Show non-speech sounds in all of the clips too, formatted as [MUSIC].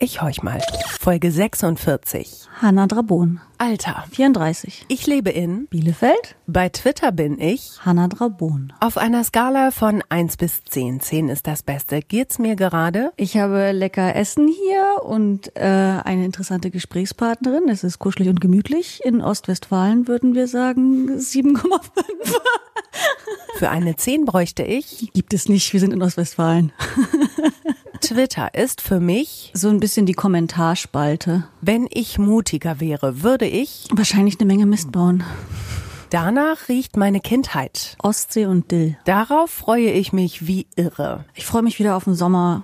Ich horch mal. Folge 46. Hanna Drabon. Alter. 34. Ich lebe in Bielefeld. Bei Twitter bin ich Hanna Drabon. auf einer Skala von 1 bis 10. 10 ist das Beste. Geht's mir gerade? Ich habe lecker Essen hier und äh, eine interessante Gesprächspartnerin. Es ist kuschelig und gemütlich. In Ostwestfalen würden wir sagen 7,5. Für eine 10 bräuchte ich. Gibt es nicht, wir sind in Ostwestfalen. [LAUGHS] Twitter ist für mich, So ein bisschen die Kommentarspalte. wenn ich mutiger wäre, würde ich. Wahrscheinlich eine Menge Mist bauen. Danach riecht meine Kindheit. Ostsee und Dill. Darauf freue ich mich wie irre. Ich freue mich wieder auf den Sommer.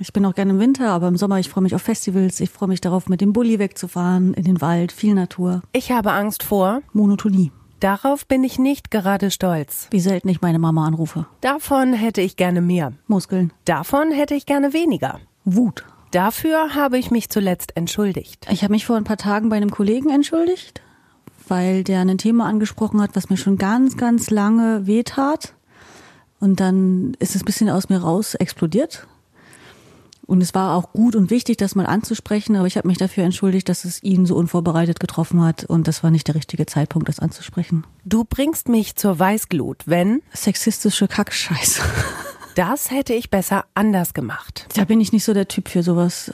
Ich bin auch gerne im Winter, aber im Sommer, ich freue mich auf Festivals. Ich freue mich darauf, mit dem Bulli wegzufahren, in den Wald, viel Natur. Ich habe Angst vor. Monotonie. Darauf bin ich nicht gerade stolz. Wie selten ich meine Mama anrufe. Davon hätte ich gerne mehr. Muskeln. Davon hätte ich gerne weniger. Wut. Dafür habe ich mich zuletzt entschuldigt. Ich habe mich vor ein paar Tagen bei einem Kollegen entschuldigt, weil der ein Thema angesprochen hat, was mir schon ganz, ganz lange wehtat. Und dann ist es ein bisschen aus mir raus explodiert. Und es war auch gut und wichtig, das mal anzusprechen, aber ich habe mich dafür entschuldigt, dass es ihn so unvorbereitet getroffen hat und das war nicht der richtige Zeitpunkt, das anzusprechen. Du bringst mich zur Weißglut, wenn Sexistische Kackscheiße. das hätte ich besser anders gemacht. Da bin ich nicht so der Typ für sowas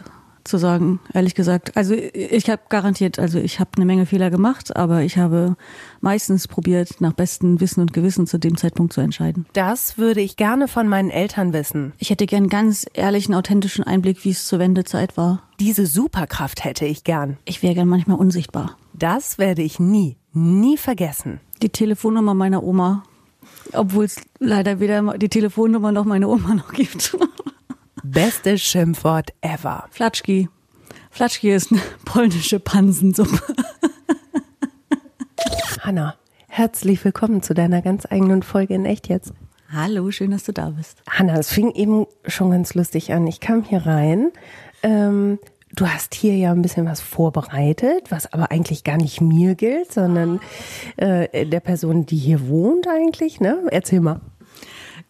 zu sagen, ehrlich gesagt. Also ich habe garantiert, also ich habe eine Menge Fehler gemacht, aber ich habe meistens probiert, nach bestem Wissen und Gewissen zu dem Zeitpunkt zu entscheiden. Das würde ich gerne von meinen Eltern wissen. Ich hätte gern ganz ehrlichen, authentischen Einblick, wie es zur Wendezeit war. Diese Superkraft hätte ich gern. Ich wäre gern manchmal unsichtbar. Das werde ich nie, nie vergessen. Die Telefonnummer meiner Oma, obwohl es leider weder die Telefonnummer noch meine Oma noch gibt. [LAUGHS] Bestes Schimpfwort ever. Flatschki. Flatschki ist eine [LAUGHS] polnische Pansensuppe. [LAUGHS] Hanna, herzlich willkommen zu deiner ganz eigenen Folge in Echt jetzt. Hallo, schön, dass du da bist. Hanna, es fing eben schon ganz lustig an. Ich kam hier rein. Ähm, du hast hier ja ein bisschen was vorbereitet, was aber eigentlich gar nicht mir gilt, sondern äh, der Person, die hier wohnt eigentlich. Ne? Erzähl mal.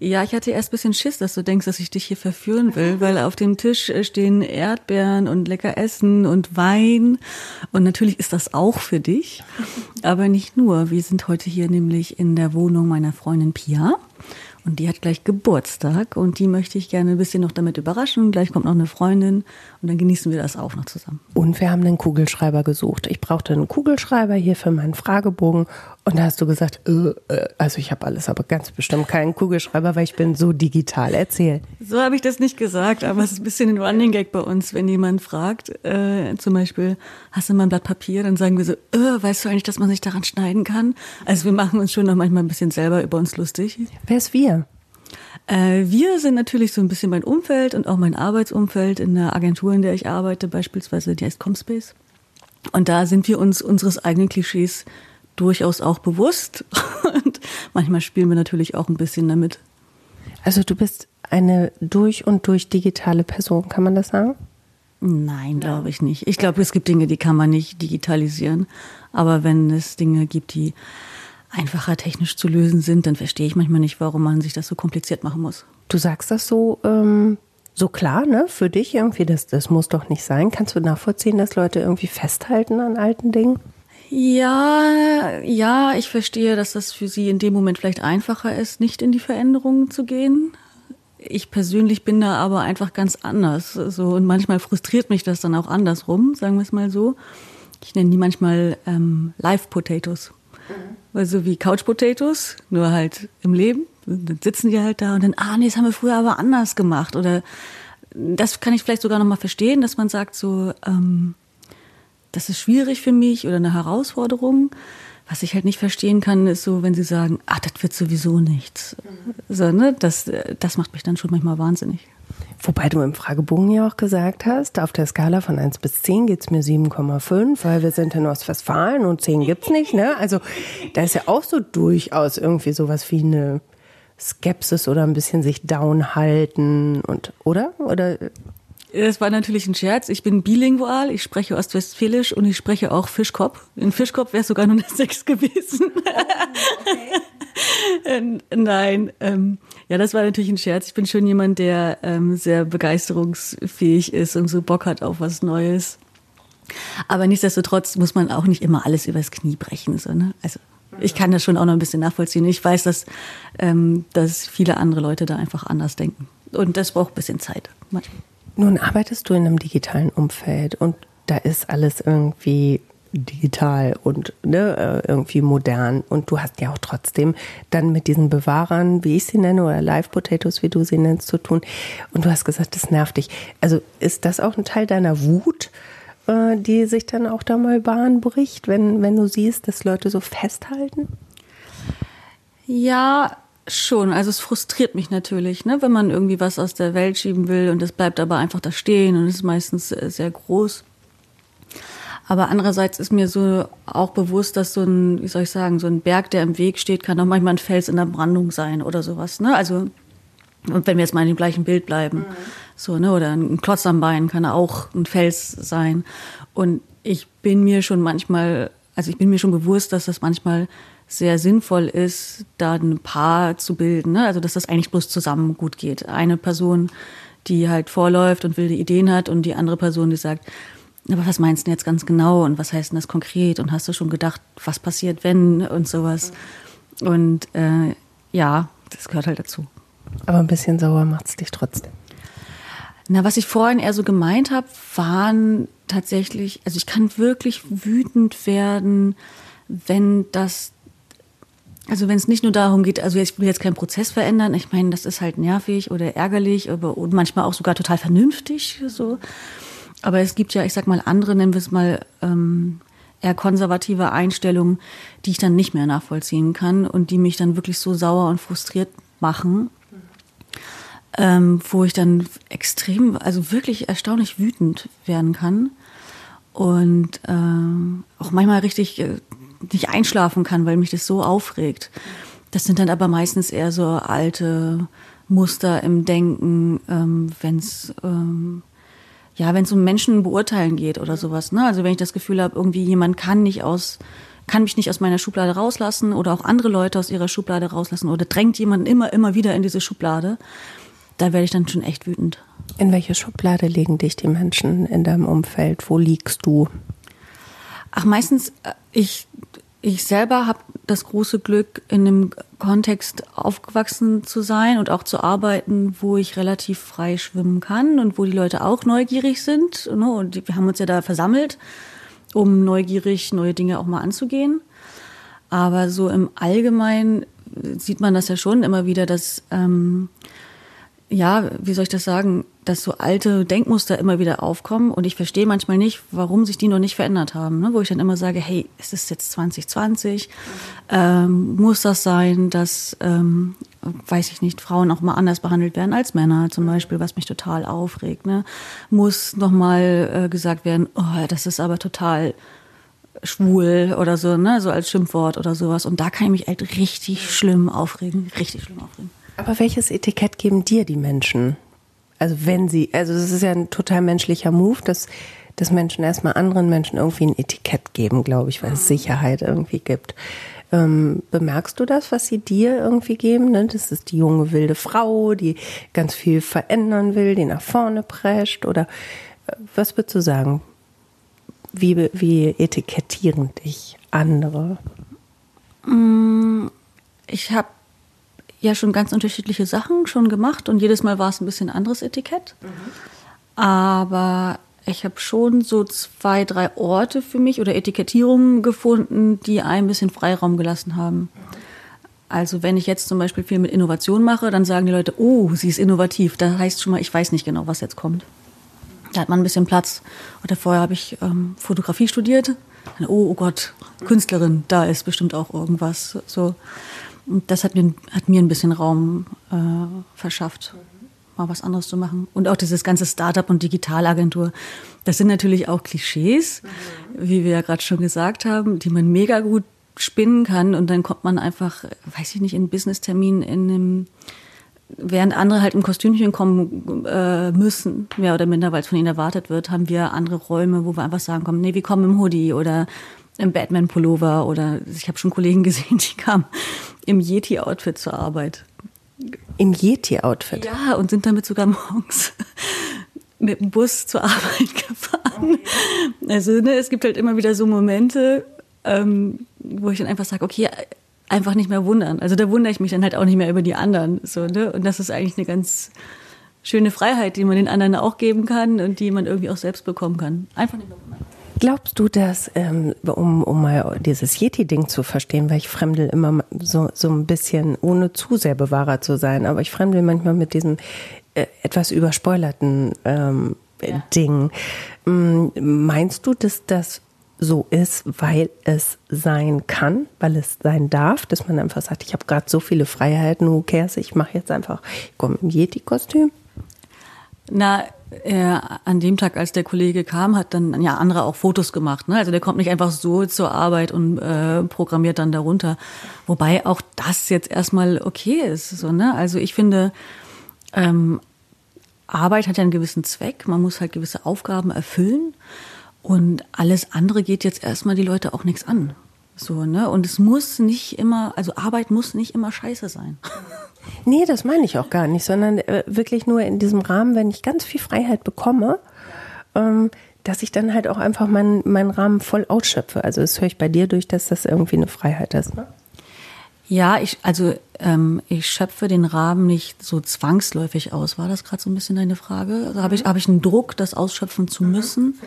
Ja, ich hatte erst bisschen Schiss, dass du denkst, dass ich dich hier verführen will, weil auf dem Tisch äh, stehen Erdbeeren und lecker Essen und Wein. Und natürlich ist das auch für dich, aber nicht nur. Wir sind heute hier nämlich in der Wohnung meiner Freundin Pia. Und die hat gleich Geburtstag und die möchte ich gerne ein bisschen noch damit überraschen. Gleich kommt noch eine Freundin und dann genießen wir das auch noch zusammen. Und wir haben einen Kugelschreiber gesucht. Ich brauchte einen Kugelschreiber hier für meinen Fragebogen. Und da hast du gesagt, äh, äh, also ich habe alles, aber ganz bestimmt keinen Kugelschreiber, weil ich bin so digital. Erzähl. So habe ich das nicht gesagt, aber es ist ein bisschen ein Running Gag bei uns, wenn jemand fragt, äh, zum Beispiel, hast du mal ein Blatt Papier? Dann sagen wir so, äh, weißt du eigentlich, dass man sich daran schneiden kann? Also wir machen uns schon noch manchmal ein bisschen selber über uns lustig. Wer ist wir? Äh, wir sind natürlich so ein bisschen mein Umfeld und auch mein Arbeitsumfeld in der Agentur, in der ich arbeite, beispielsweise, die heißt Comspace. Und da sind wir uns unseres eigenen Klischees durchaus auch bewusst. [LAUGHS] Und manchmal spielen wir natürlich auch ein bisschen damit. Also du bist eine durch und durch digitale Person, kann man das sagen? Nein, glaube ich nicht. Ich glaube, es gibt Dinge, die kann man nicht digitalisieren. Aber wenn es Dinge gibt, die einfacher technisch zu lösen sind, dann verstehe ich manchmal nicht, warum man sich das so kompliziert machen muss. Du sagst das so, ähm, so klar, ne? Für dich irgendwie, das, das muss doch nicht sein. Kannst du nachvollziehen, dass Leute irgendwie festhalten an alten Dingen? Ja, ja, ich verstehe, dass das für Sie in dem Moment vielleicht einfacher ist, nicht in die Veränderungen zu gehen. Ich persönlich bin da aber einfach ganz anders. So, und manchmal frustriert mich das dann auch andersrum, sagen wir es mal so. Ich nenne die manchmal ähm, Live-Potatoes. Also wie Couch-Potatoes, nur halt im Leben. Dann sitzen die halt da und dann, ah nee, das haben wir früher aber anders gemacht. Oder das kann ich vielleicht sogar nochmal verstehen, dass man sagt so, ähm, das ist schwierig für mich oder eine Herausforderung. Was ich halt nicht verstehen kann, ist so, wenn sie sagen, ach, das wird sowieso nichts. So, ne? das, das macht mich dann schon manchmal wahnsinnig. Wobei du im Fragebogen ja auch gesagt hast, auf der Skala von 1 bis 10 geht's mir 7,5, weil wir sind in Ostwestfalen und 10 gibt's nicht, ne? Also da ist ja auch so durchaus irgendwie sowas wie eine Skepsis oder ein bisschen sich down halten und, oder? Oder Das war natürlich ein Scherz. Ich bin bilingual, ich spreche Ostwestfälisch und ich spreche auch Fischkopf. In Fischkopf wäre es sogar nur eine [LAUGHS] Sechs gewesen. Okay. [LAUGHS] Nein, ähm, ja, das war natürlich ein Scherz. Ich bin schon jemand, der ähm, sehr begeisterungsfähig ist und so Bock hat auf was Neues. Aber nichtsdestotrotz muss man auch nicht immer alles übers Knie brechen. So, ne? Also ich kann das schon auch noch ein bisschen nachvollziehen. Ich weiß, dass, ähm, dass viele andere Leute da einfach anders denken. Und das braucht ein bisschen Zeit. Manchmal. Nun arbeitest du in einem digitalen Umfeld und da ist alles irgendwie digital und ne, äh, irgendwie modern. Und du hast ja auch trotzdem dann mit diesen Bewahrern, wie ich sie nenne, oder Live Potatoes, wie du sie nennst, zu tun. Und du hast gesagt, das nervt dich. Also ist das auch ein Teil deiner Wut, äh, die sich dann auch da mal Bahn bricht, wenn, wenn du siehst, dass Leute so festhalten? Ja, Schon, also es frustriert mich natürlich, ne, wenn man irgendwie was aus der Welt schieben will und es bleibt aber einfach da stehen und ist meistens sehr groß. Aber andererseits ist mir so auch bewusst, dass so ein, wie soll ich sagen, so ein Berg, der im Weg steht, kann auch manchmal ein Fels in der Brandung sein oder sowas, ne? Also und wenn wir jetzt mal in dem gleichen Bild bleiben, mhm. so ne, oder ein Klotz am Bein kann auch ein Fels sein. Und ich bin mir schon manchmal, also ich bin mir schon bewusst, dass das manchmal sehr sinnvoll ist, da ein Paar zu bilden. Ne? Also dass das eigentlich bloß zusammen gut geht. Eine Person, die halt vorläuft und wilde Ideen hat und die andere Person, die sagt, aber was meinst du jetzt ganz genau und was heißt denn das konkret und hast du schon gedacht, was passiert, wenn und sowas. Und äh, ja, das gehört halt dazu. Aber ein bisschen sauer macht es dich trotzdem. Na, was ich vorhin eher so gemeint habe, waren tatsächlich, also ich kann wirklich wütend werden, wenn das also wenn es nicht nur darum geht, also ich will jetzt keinen Prozess verändern, ich meine, das ist halt nervig oder ärgerlich aber, und manchmal auch sogar total vernünftig so. Aber es gibt ja, ich sag mal, andere, nennen wir es mal, ähm, eher konservative Einstellungen, die ich dann nicht mehr nachvollziehen kann und die mich dann wirklich so sauer und frustriert machen, ähm, wo ich dann extrem, also wirklich erstaunlich wütend werden kann und ähm, auch manchmal richtig äh, nicht einschlafen kann, weil mich das so aufregt. Das sind dann aber meistens eher so alte Muster im Denken, ähm, wenn es ähm, ja, wenn es um Menschen beurteilen geht oder sowas. Ne? Also wenn ich das Gefühl habe, irgendwie jemand kann nicht aus kann mich nicht aus meiner Schublade rauslassen oder auch andere Leute aus ihrer Schublade rauslassen oder drängt jemanden immer, immer wieder in diese Schublade, da werde ich dann schon echt wütend. In welche Schublade legen dich die Menschen in deinem Umfeld? Wo liegst du? Ach, meistens, äh, ich ich selber habe das große Glück, in einem Kontext aufgewachsen zu sein und auch zu arbeiten, wo ich relativ frei schwimmen kann und wo die Leute auch neugierig sind. Ne? Und wir haben uns ja da versammelt, um neugierig neue Dinge auch mal anzugehen. Aber so im Allgemeinen sieht man das ja schon immer wieder, dass ähm, ja, wie soll ich das sagen, dass so alte Denkmuster immer wieder aufkommen und ich verstehe manchmal nicht, warum sich die noch nicht verändert haben. Ne? Wo ich dann immer sage, hey, es ist jetzt 2020, ähm, muss das sein, dass, ähm, weiß ich nicht, Frauen auch mal anders behandelt werden als Männer zum Beispiel, was mich total aufregt. Ne? Muss nochmal äh, gesagt werden, oh, das ist aber total schwul oder so, ne, so als Schimpfwort oder sowas. Und da kann ich mich halt richtig schlimm aufregen, richtig schlimm aufregen. Aber welches Etikett geben dir die Menschen? Also wenn sie, also das ist ja ein total menschlicher Move, dass, dass Menschen erstmal anderen Menschen irgendwie ein Etikett geben, glaube ich, weil es Sicherheit irgendwie gibt. Ähm, bemerkst du das, was sie dir irgendwie geben? Ne? Das ist die junge wilde Frau, die ganz viel verändern will, die nach vorne prescht oder äh, was würdest du sagen? Wie, wie etikettieren dich andere? Mm, ich habe ja schon ganz unterschiedliche Sachen schon gemacht und jedes Mal war es ein bisschen anderes Etikett. Mhm. Aber ich habe schon so zwei, drei Orte für mich oder Etikettierungen gefunden, die ein bisschen Freiraum gelassen haben. Also wenn ich jetzt zum Beispiel viel mit Innovation mache, dann sagen die Leute, oh, sie ist innovativ. Da heißt schon mal, ich weiß nicht genau, was jetzt kommt. Da hat man ein bisschen Platz. Oder vorher habe ich ähm, Fotografie studiert. oh, oh Gott, Künstlerin, da ist bestimmt auch irgendwas. So. Und das hat mir, hat mir ein bisschen Raum äh, verschafft, mal was anderes zu machen. Und auch dieses ganze Startup und Digitalagentur, das sind natürlich auch Klischees, wie wir ja gerade schon gesagt haben, die man mega gut spinnen kann. Und dann kommt man einfach, weiß ich nicht, in einen Business-Termin in einem während andere halt im Kostümchen kommen äh, müssen, mehr oder minder, weil es von ihnen erwartet wird, haben wir andere Räume, wo wir einfach sagen, komm, nee, wir kommen im Hoodie oder im Batman-Pullover oder ich habe schon Kollegen [LAUGHS] gesehen, die kamen im Yeti-Outfit zur Arbeit. Im Yeti-Outfit? Ja, und sind damit sogar morgens [LAUGHS] mit dem Bus zur Arbeit gefahren. Also ne, es gibt halt immer wieder so Momente, ähm, wo ich dann einfach sage, okay, einfach nicht mehr wundern. Also da wundere ich mich dann halt auch nicht mehr über die anderen. So, ne? Und das ist eigentlich eine ganz schöne Freiheit, die man den anderen auch geben kann und die man irgendwie auch selbst bekommen kann. Einfach nicht mehr wundern. Glaubst du, dass, ähm, um, um mal dieses Yeti-Ding zu verstehen, weil ich fremdel immer so, so ein bisschen, ohne zu sehr Bewahrer zu sein, aber ich fremdel manchmal mit diesem äh, etwas überspoilerten ähm, ja. Ding. Ähm, meinst du, dass das so ist, weil es sein kann, weil es sein darf, dass man einfach sagt, ich habe gerade so viele Freiheiten, who cares, ich mache jetzt einfach, ich komme im Yeti-Kostüm? Na, äh, an dem Tag, als der Kollege kam, hat dann ja andere auch Fotos gemacht. Ne? Also der kommt nicht einfach so zur Arbeit und äh, programmiert dann darunter. Wobei auch das jetzt erstmal okay ist. So, ne? Also ich finde, ähm, Arbeit hat ja einen gewissen Zweck. Man muss halt gewisse Aufgaben erfüllen. Und alles andere geht jetzt erstmal die Leute auch nichts an. So, ne? Und es muss nicht immer, also Arbeit muss nicht immer scheiße sein. Nee, das meine ich auch gar nicht, sondern äh, wirklich nur in diesem Rahmen, wenn ich ganz viel Freiheit bekomme, ähm, dass ich dann halt auch einfach meinen mein Rahmen voll ausschöpfe. Also das höre ich bei dir durch, dass das irgendwie eine Freiheit ist. Ne? Ja, ich, also ähm, ich schöpfe den Rahmen nicht so zwangsläufig aus. War das gerade so ein bisschen deine Frage? Also habe ich, hab ich einen Druck, das ausschöpfen zu mhm, müssen?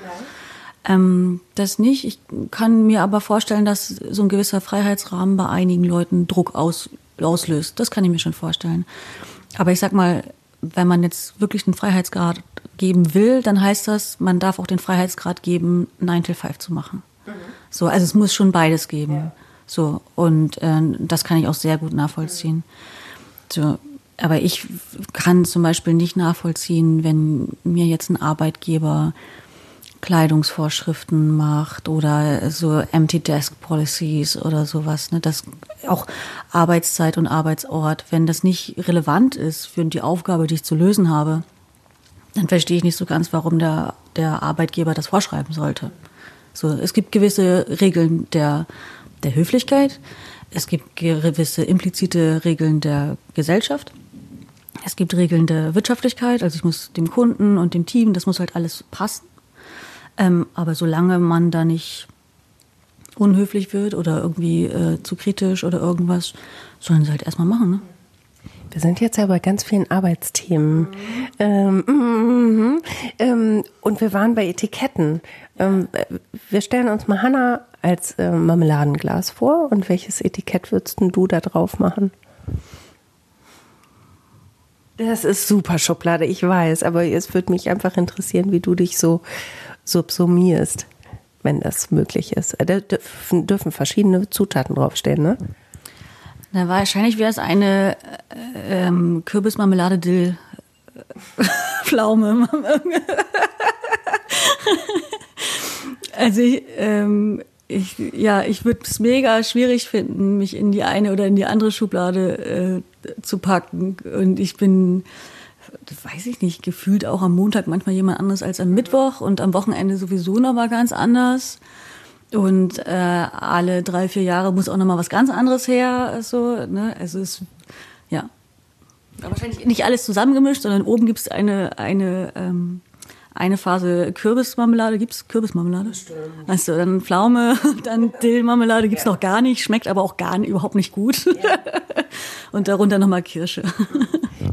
Ähm, das nicht. Ich kann mir aber vorstellen, dass so ein gewisser Freiheitsrahmen bei einigen Leuten Druck aus, auslöst. Das kann ich mir schon vorstellen. Aber ich sag mal, wenn man jetzt wirklich einen Freiheitsgrad geben will, dann heißt das, man darf auch den Freiheitsgrad geben, 9 to 5 zu machen. Mhm. So, also es muss schon beides geben. Ja. So, und äh, das kann ich auch sehr gut nachvollziehen. So, aber ich kann zum Beispiel nicht nachvollziehen, wenn mir jetzt ein Arbeitgeber Kleidungsvorschriften macht oder so Empty Desk Policies oder sowas. Ne? Das auch Arbeitszeit und Arbeitsort, wenn das nicht relevant ist für die Aufgabe, die ich zu lösen habe, dann verstehe ich nicht so ganz, warum der, der Arbeitgeber das vorschreiben sollte. So, es gibt gewisse Regeln der, der Höflichkeit, es gibt gewisse implizite Regeln der Gesellschaft. Es gibt Regeln der Wirtschaftlichkeit, also ich muss dem Kunden und dem Team, das muss halt alles passen. Ähm, aber solange man da nicht unhöflich wird oder irgendwie äh, zu kritisch oder irgendwas, sollen sie halt erstmal machen. Ne? Wir sind jetzt ja bei ganz vielen Arbeitsthemen. Mhm. Ähm, mm, ähm, und wir waren bei Etiketten. Ähm, wir stellen uns mal Hanna als äh, Marmeladenglas vor. Und welches Etikett würdest du da drauf machen? Das ist super Schublade, ich weiß, aber es würde mich einfach interessieren, wie du dich so subsumierst, wenn das möglich ist. Da dürfen, verschiedene Zutaten draufstehen, ne? Na, wahrscheinlich wäre es eine äh, ähm, Kürbismarmelade Dill äh, [LAUGHS] Pflaume. [LAUGHS] also ich, ähm, ich, ja, ich würde es mega schwierig finden, mich in die eine oder in die andere Schublade äh, zu packen. Und ich bin weiß ich nicht, gefühlt auch am Montag manchmal jemand anderes als am Mittwoch und am Wochenende sowieso noch mal ganz anders. Und äh, alle drei, vier Jahre muss auch noch mal was ganz anderes her. So, ne? Also es, ja. Aber wahrscheinlich nicht alles zusammengemischt, sondern oben gibt es eine, eine, ähm, eine Phase Kürbismarmelade. Gibt es Kürbismarmelade? Stimmt. Also dann Pflaume, [LAUGHS] dann Dillmarmelade gibt's ja. noch gar nicht, schmeckt aber auch gar nicht, überhaupt nicht gut. Ja. [LAUGHS] Und darunter nochmal Kirsche.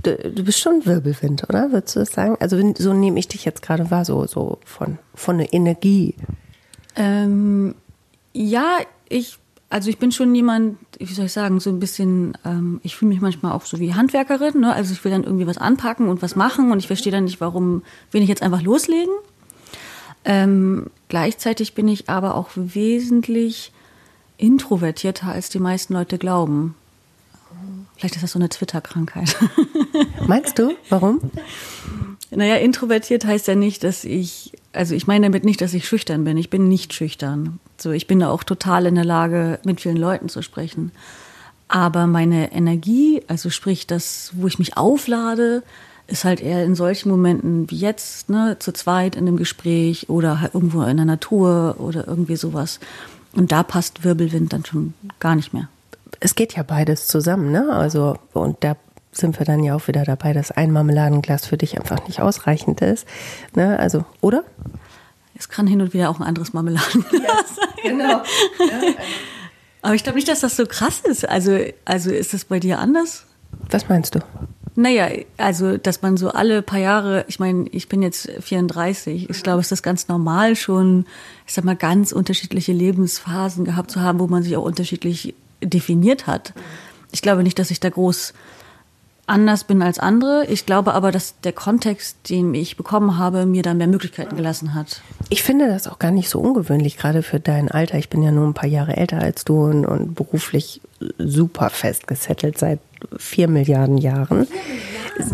Du, du bist schon Wirbelwind, oder? Würdest du das sagen? Also so nehme ich dich jetzt gerade wahr, so, so von, von der Energie. Ähm, ja, ich, also ich bin schon jemand, wie soll ich sagen, so ein bisschen, ähm, ich fühle mich manchmal auch so wie Handwerkerin, ne? Also ich will dann irgendwie was anpacken und was machen und ich verstehe dann nicht, warum will ich jetzt einfach loslegen. Ähm, gleichzeitig bin ich aber auch wesentlich introvertierter, als die meisten Leute glauben. Vielleicht ist das so eine Twitter-Krankheit. [LAUGHS] Meinst du? Warum? Naja, introvertiert heißt ja nicht, dass ich, also ich meine damit nicht, dass ich schüchtern bin. Ich bin nicht schüchtern. So, ich bin da auch total in der Lage, mit vielen Leuten zu sprechen. Aber meine Energie, also sprich das, wo ich mich auflade, ist halt eher in solchen Momenten wie jetzt, ne, zu zweit in einem Gespräch oder halt irgendwo in der Natur oder irgendwie sowas. Und da passt Wirbelwind dann schon gar nicht mehr. Es geht ja beides zusammen, ne? Also, und da sind wir dann ja auch wieder dabei, dass ein Marmeladenglas für dich einfach nicht ausreichend ist. Ne? Also, oder? Es kann hin und wieder auch ein anderes Marmeladenglas ja, genau. Ja, [LAUGHS] Aber ich glaube nicht, dass das so krass ist. Also, also ist das bei dir anders? Was meinst du? Naja, also, dass man so alle paar Jahre, ich meine, ich bin jetzt 34, ich glaube, es ist ganz normal schon, ich sag mal, ganz unterschiedliche Lebensphasen gehabt zu haben, wo man sich auch unterschiedlich definiert hat. Ich glaube nicht, dass ich da groß anders bin als andere. Ich glaube aber, dass der Kontext, den ich bekommen habe, mir da mehr Möglichkeiten gelassen hat. Ich finde das auch gar nicht so ungewöhnlich, gerade für dein Alter. Ich bin ja nur ein paar Jahre älter als du und, und beruflich super festgesettelt seit vier Milliarden Jahren.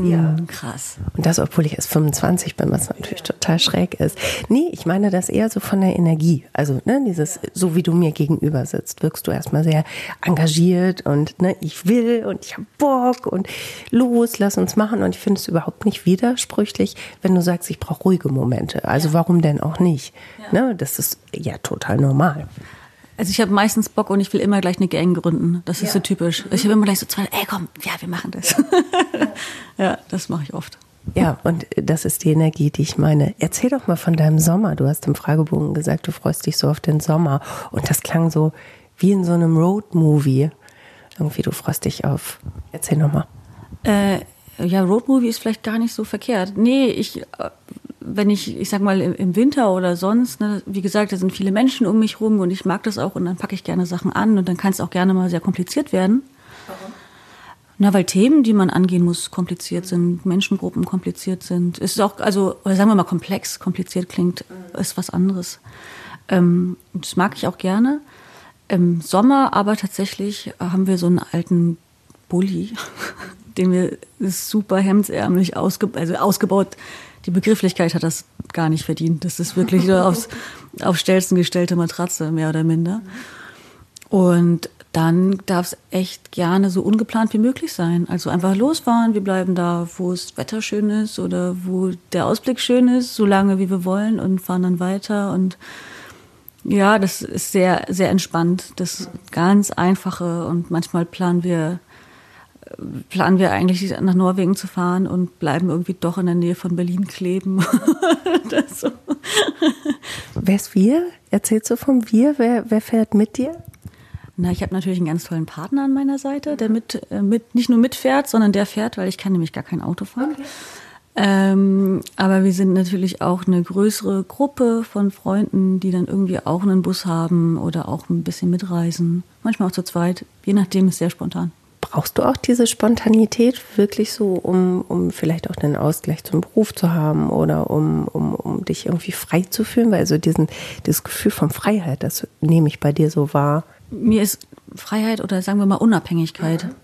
Ja, krass. Und das, obwohl ich erst 25 bin, was natürlich total schräg ist. Nee, ich meine das eher so von der Energie. Also, ne, dieses, so wie du mir gegenüber sitzt, wirkst du erstmal sehr engagiert und, ne, ich will und ich habe Bock und los, lass uns machen. Und ich finde es überhaupt nicht widersprüchlich, wenn du sagst, ich brauche ruhige Momente. Also, ja. warum denn auch nicht? Ja. Ne, das ist ja total normal. Also ich habe meistens Bock und ich will immer gleich eine Gang gründen. Das ist ja. so typisch. Ich habe immer gleich so zwei, ey komm, ja, wir machen das. Ja, [LAUGHS] ja das mache ich oft. Ja, und das ist die Energie, die ich meine. Erzähl doch mal von deinem Sommer. Du hast im Fragebogen gesagt, du freust dich so auf den Sommer. Und das klang so wie in so einem Roadmovie. Irgendwie, du freust dich auf. Erzähl noch mal. Äh, ja, Roadmovie ist vielleicht gar nicht so verkehrt. Nee, ich äh, wenn ich, ich sag mal, im Winter oder sonst, ne, wie gesagt, da sind viele Menschen um mich rum und ich mag das auch und dann packe ich gerne Sachen an und dann kann es auch gerne mal sehr kompliziert werden. Warum? Na, weil Themen, die man angehen muss, kompliziert sind, Menschengruppen kompliziert sind. Ist auch, also, sagen wir mal komplex, kompliziert klingt, ist was anderes. Ähm, das mag ich auch gerne. Im Sommer aber tatsächlich haben wir so einen alten Bulli, [LAUGHS] den wir super hemdsärmlich ausge also ausgebaut die Begrifflichkeit hat das gar nicht verdient. Das ist wirklich nur aufs, [LAUGHS] auf Stelzen gestellte Matratze, mehr oder minder. Und dann darf es echt gerne so ungeplant wie möglich sein. Also einfach losfahren, wir bleiben da, wo es Wetter schön ist oder wo der Ausblick schön ist, so lange wie wir wollen und fahren dann weiter. Und ja, das ist sehr, sehr entspannt. Das ganz einfache und manchmal planen wir planen wir eigentlich nach Norwegen zu fahren und bleiben irgendwie doch in der Nähe von Berlin kleben. [LAUGHS] so. Wer ist wir? Erzählst du vom Wir? Wer, wer fährt mit dir? Na, ich habe natürlich einen ganz tollen Partner an meiner Seite, der mit, äh, mit nicht nur mitfährt, sondern der fährt, weil ich kann nämlich gar kein Auto fahren. Okay. Ähm, aber wir sind natürlich auch eine größere Gruppe von Freunden, die dann irgendwie auch einen Bus haben oder auch ein bisschen mitreisen. Manchmal auch zu zweit. Je nachdem ist sehr spontan. Brauchst du auch diese Spontanität wirklich so, um, um vielleicht auch den Ausgleich zum Beruf zu haben oder um, um, um dich irgendwie frei zu fühlen? Weil also diesen, dieses Gefühl von Freiheit, das nehme ich bei dir so wahr. Mir ist Freiheit oder sagen wir mal Unabhängigkeit. Mhm.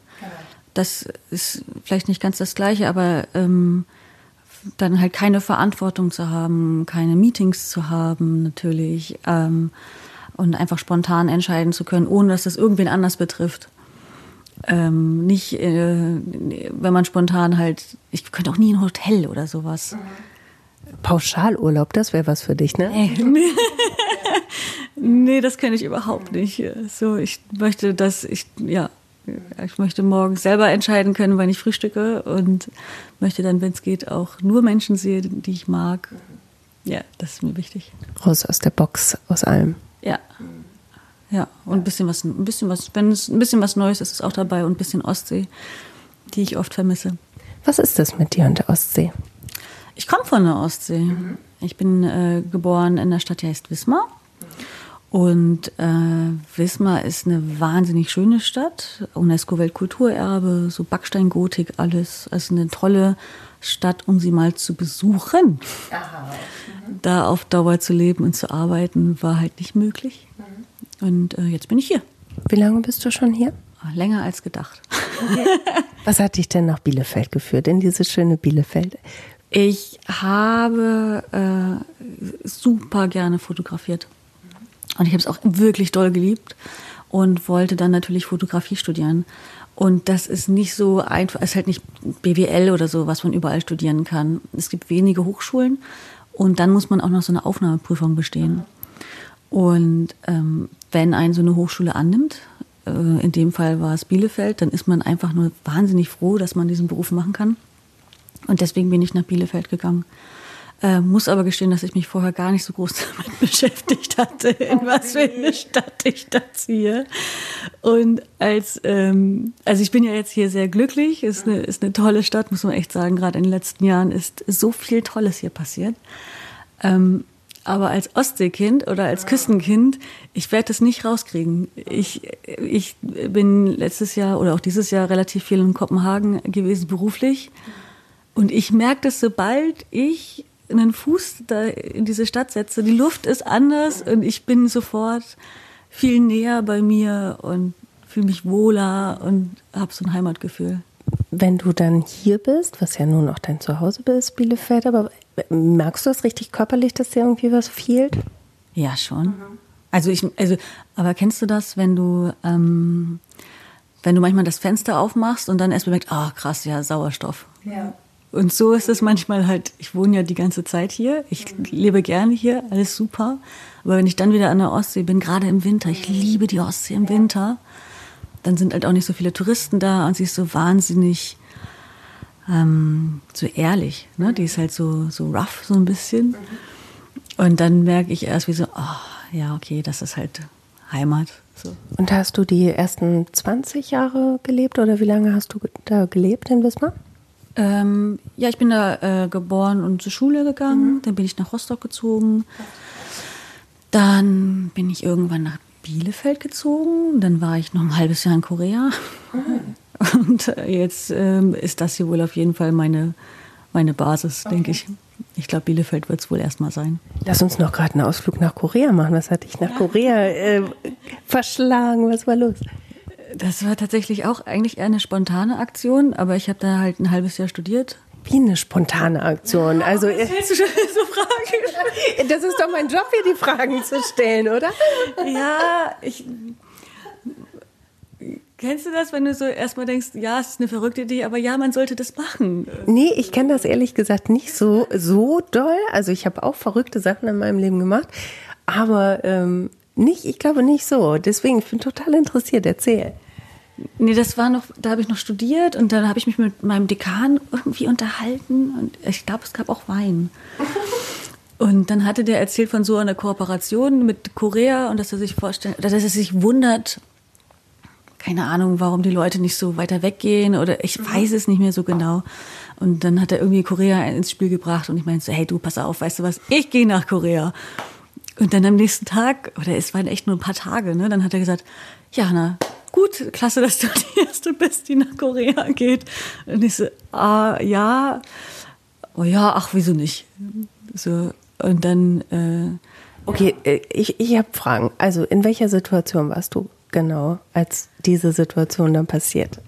Das ist vielleicht nicht ganz das Gleiche, aber ähm, dann halt keine Verantwortung zu haben, keine Meetings zu haben, natürlich. Ähm, und einfach spontan entscheiden zu können, ohne dass das irgendwen anders betrifft. Ähm, nicht, äh, wenn man spontan halt, ich könnte auch nie ein Hotel oder sowas. Pauschalurlaub, das wäre was für dich, ne? Nee. [LAUGHS] nee, das kenne ich überhaupt nicht. So, ich möchte, dass ich, ja, ich möchte morgens selber entscheiden können, wann ich frühstücke und möchte dann, wenn es geht, auch nur Menschen sehen, die ich mag. Ja, das ist mir wichtig. Raus aus der Box, aus allem. Ja. Ja, und ein bisschen was, ein bisschen was, wenn es ein bisschen was Neues ist, ist auch dabei und ein bisschen Ostsee, die ich oft vermisse. Was ist das mit dir und der Ostsee? Ich komme von der Ostsee. Mhm. Ich bin äh, geboren in der Stadt, die heißt Wismar. Und äh, Wismar ist eine wahnsinnig schöne Stadt, UNESCO-Weltkulturerbe, so Backsteingotik, alles. Also eine tolle Stadt, um sie mal zu besuchen. Aha. Mhm. Da auf Dauer zu leben und zu arbeiten, war halt nicht möglich. Und äh, jetzt bin ich hier. Wie lange bist du schon hier? Ah, länger als gedacht. Okay. [LAUGHS] Was hat dich denn nach Bielefeld geführt, in dieses schöne Bielefeld? Ich habe äh, super gerne fotografiert. Und ich habe es auch wirklich doll geliebt. und wollte dann natürlich Fotografie studieren. Und das ist nicht so einfach, es ist halt nicht BWL oder so, was man überall studieren kann. Es gibt wenige Hochschulen und dann muss man auch noch so eine Aufnahmeprüfung bestehen. Und ähm, wenn einen so eine Hochschule annimmt, äh, in dem Fall war es Bielefeld, dann ist man einfach nur wahnsinnig froh, dass man diesen Beruf machen kann. Und deswegen bin ich nach Bielefeld gegangen. Äh, muss aber gestehen, dass ich mich vorher gar nicht so groß [LAUGHS] damit beschäftigt hatte, in was für eine Stadt ich da ziehe. Und als, ähm, also ich bin ja jetzt hier sehr glücklich, ist eine, ist eine tolle Stadt, muss man echt sagen. Gerade in den letzten Jahren ist so viel Tolles hier passiert. Ähm, aber als Ostseekind oder als Küstenkind, ich werde das nicht rauskriegen. Ich, ich bin letztes Jahr oder auch dieses Jahr relativ viel in Kopenhagen gewesen, beruflich. Und ich merke das, sobald ich einen Fuß da in diese Stadt setze, die Luft ist anders und ich bin sofort viel näher bei mir und fühle mich wohler und habe so ein Heimatgefühl. Wenn du dann hier bist, was ja nun auch dein Zuhause bist, Bielefeld, aber merkst du das richtig körperlich, dass dir irgendwie was fehlt? Ja, schon. Also ich, also, aber kennst du das, wenn du, ähm, wenn du manchmal das Fenster aufmachst und dann erst bemerkst, ah, oh, krass, ja, Sauerstoff. Ja. Und so ist es manchmal halt, ich wohne ja die ganze Zeit hier, ich lebe gerne hier, alles super. Aber wenn ich dann wieder an der Ostsee bin, gerade im Winter, ich liebe die Ostsee im Winter, dann sind halt auch nicht so viele Touristen da und sie ist so wahnsinnig ähm, so ehrlich. Ne? Die ist halt so, so rough, so ein bisschen. Und dann merke ich erst wie so, oh, ja, okay, das ist halt Heimat. So. Und hast du die ersten 20 Jahre gelebt oder wie lange hast du da gelebt in Wismar? Ähm, ja, ich bin da äh, geboren und zur Schule gegangen. Mhm. Dann bin ich nach Rostock gezogen. Dann bin ich irgendwann nach Bielefeld gezogen. Dann war ich noch ein halbes Jahr in Korea. Mhm. [LAUGHS] Und äh, jetzt ähm, ist das hier wohl auf jeden Fall meine, meine Basis, okay. denke ich. Ich glaube, Bielefeld wird es wohl erstmal sein. Lass uns noch gerade einen Ausflug nach Korea machen. Was hat dich nach Korea äh, verschlagen? Was war los? Das war tatsächlich auch eigentlich eher eine spontane Aktion, aber ich habe da halt ein halbes Jahr studiert. Wie eine spontane Aktion. Also Was willst du schon [LAUGHS] so Fragen? Das ist doch mein Job, hier die Fragen zu stellen, oder? Ja, ich. Kennst du das, wenn du so erstmal denkst, ja, es ist eine verrückte Idee, aber ja, man sollte das machen? Nee, ich kenne das ehrlich gesagt nicht so, so doll. Also ich habe auch verrückte Sachen in meinem Leben gemacht, aber ähm, nicht, ich glaube nicht so. Deswegen, ich bin total interessiert. Erzähl. Nee, das war noch, da habe ich noch studiert und dann habe ich mich mit meinem Dekan irgendwie unterhalten und ich glaube, es gab auch Wein. [LAUGHS] Und dann hatte der erzählt von so einer Kooperation mit Korea und dass er sich vorstellt, dass er sich wundert, keine Ahnung, warum die Leute nicht so weiter weggehen oder ich weiß es nicht mehr so genau. Und dann hat er irgendwie Korea ins Spiel gebracht und ich meinte so, hey du, pass auf, weißt du was, ich gehe nach Korea. Und dann am nächsten Tag, oder es waren echt nur ein paar Tage, ne, dann hat er gesagt, ja, na, gut, klasse, dass du die Erste bist, die nach Korea geht. Und ich so, ah, ja, oh ja, ach, wieso nicht? So, und dann, äh, Okay, äh, ich, ich habe Fragen. Also, in welcher Situation warst du genau, als diese Situation dann passiert?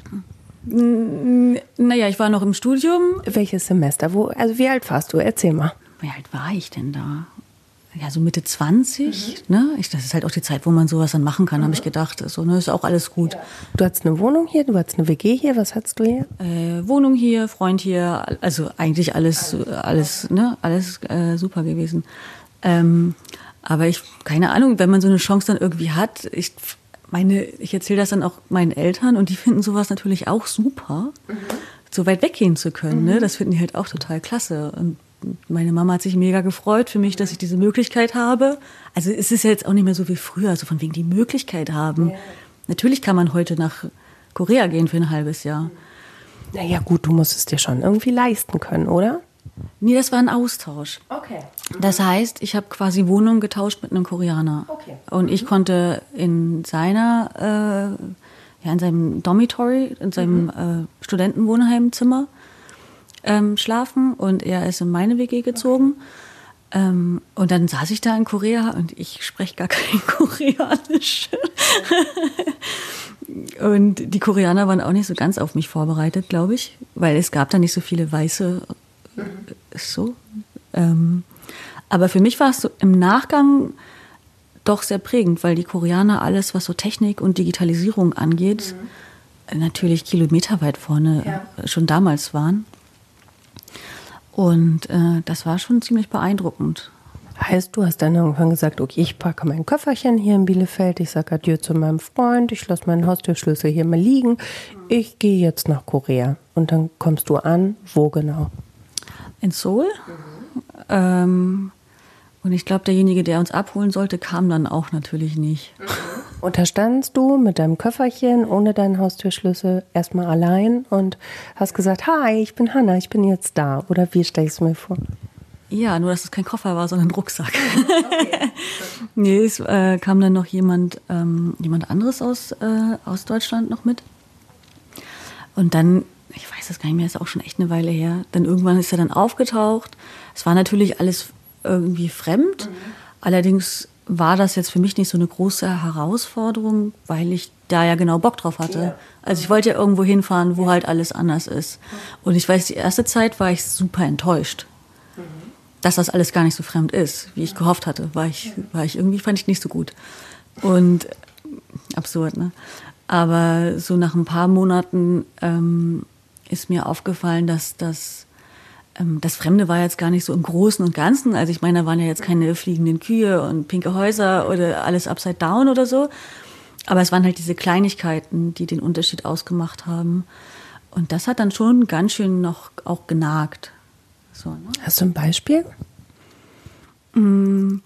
Naja, ich war noch im Studium. Welches Semester? Wo, also, wie alt warst du? Erzähl mal. Wie alt war ich denn da? Ja, so Mitte 20, mhm. ne? Ich, das ist halt auch die Zeit, wo man sowas dann machen kann, mhm. habe ich gedacht. So, ne, ist auch alles gut. Ja. Du hattest eine Wohnung hier, du hattest eine WG hier, was hattest du hier? Äh, Wohnung hier, Freund hier, also eigentlich alles, alles, ne, alles äh, super gewesen. Ähm, aber ich, keine Ahnung, wenn man so eine Chance dann irgendwie hat, ich meine, ich erzähle das dann auch meinen Eltern und die finden sowas natürlich auch super, mhm. so weit weggehen zu können. Ne? Mhm. Das finden die halt auch total klasse. Und meine Mama hat sich mega gefreut für mich, dass ich diese Möglichkeit habe. Also es ist ja jetzt auch nicht mehr so wie früher, also von wegen die Möglichkeit haben. Ja. Natürlich kann man heute nach Korea gehen für ein halbes Jahr. Naja gut, du musst es dir schon irgendwie leisten können, oder? Nee, das war ein Austausch. Okay. Das heißt, ich habe quasi Wohnung getauscht mit einem Koreaner. Okay. Und ich konnte in seiner, äh, ja, in seinem Dormitory, in seinem mhm. äh, Studentenwohnheimzimmer ähm, schlafen und er ist in meine WG gezogen. Ähm, und dann saß ich da in Korea und ich spreche gar [LAUGHS] kein Koreanisch. [LAUGHS] und die Koreaner waren auch nicht so ganz auf mich vorbereitet, glaube ich, weil es gab da nicht so viele Weiße. So. Ähm, aber für mich war es so im Nachgang doch sehr prägend, weil die Koreaner alles, was so Technik und Digitalisierung angeht, mhm. natürlich kilometerweit vorne ja. schon damals waren. Und äh, das war schon ziemlich beeindruckend. Heißt, du hast dann irgendwann gesagt, okay, ich packe mein Köfferchen hier in Bielefeld, ich sage Adieu zu meinem Freund, ich lasse meinen Haustürschlüssel hier mal liegen, ich gehe jetzt nach Korea. Und dann kommst du an, wo genau? In Seoul. Mhm. Ähm, und ich glaube, derjenige, der uns abholen sollte, kam dann auch natürlich nicht. Mhm. Und da standst du mit deinem Köfferchen ohne deinen Haustürschlüssel erstmal allein und hast gesagt, hi, ich bin Hanna, ich bin jetzt da. Oder wie stellst du mir vor? Ja, nur dass es kein Koffer war, sondern ein Rucksack. Okay. [LAUGHS] nee, es äh, kam dann noch jemand, ähm, jemand anderes aus, äh, aus Deutschland noch mit. Und dann, ich weiß das gar nicht mehr, ist auch schon echt eine Weile her. Dann irgendwann ist er dann aufgetaucht. Es war natürlich alles irgendwie fremd. Mhm. Allerdings war das jetzt für mich nicht so eine große Herausforderung, weil ich da ja genau Bock drauf hatte. Ja. Also ich wollte ja irgendwo hinfahren, wo halt alles anders ist. Und ich weiß, die erste Zeit war ich super enttäuscht dass das alles gar nicht so fremd ist, wie ich gehofft hatte, war ich, war ich irgendwie, fand ich nicht so gut. Und absurd, ne? Aber so nach ein paar Monaten ähm, ist mir aufgefallen, dass das, das Fremde war jetzt gar nicht so im Großen und Ganzen. Also ich meine, da waren ja jetzt keine fliegenden Kühe und pinke Häuser oder alles upside down oder so. Aber es waren halt diese Kleinigkeiten, die den Unterschied ausgemacht haben. Und das hat dann schon ganz schön noch auch genagt. So, ne? Hast du ein Beispiel? Mm,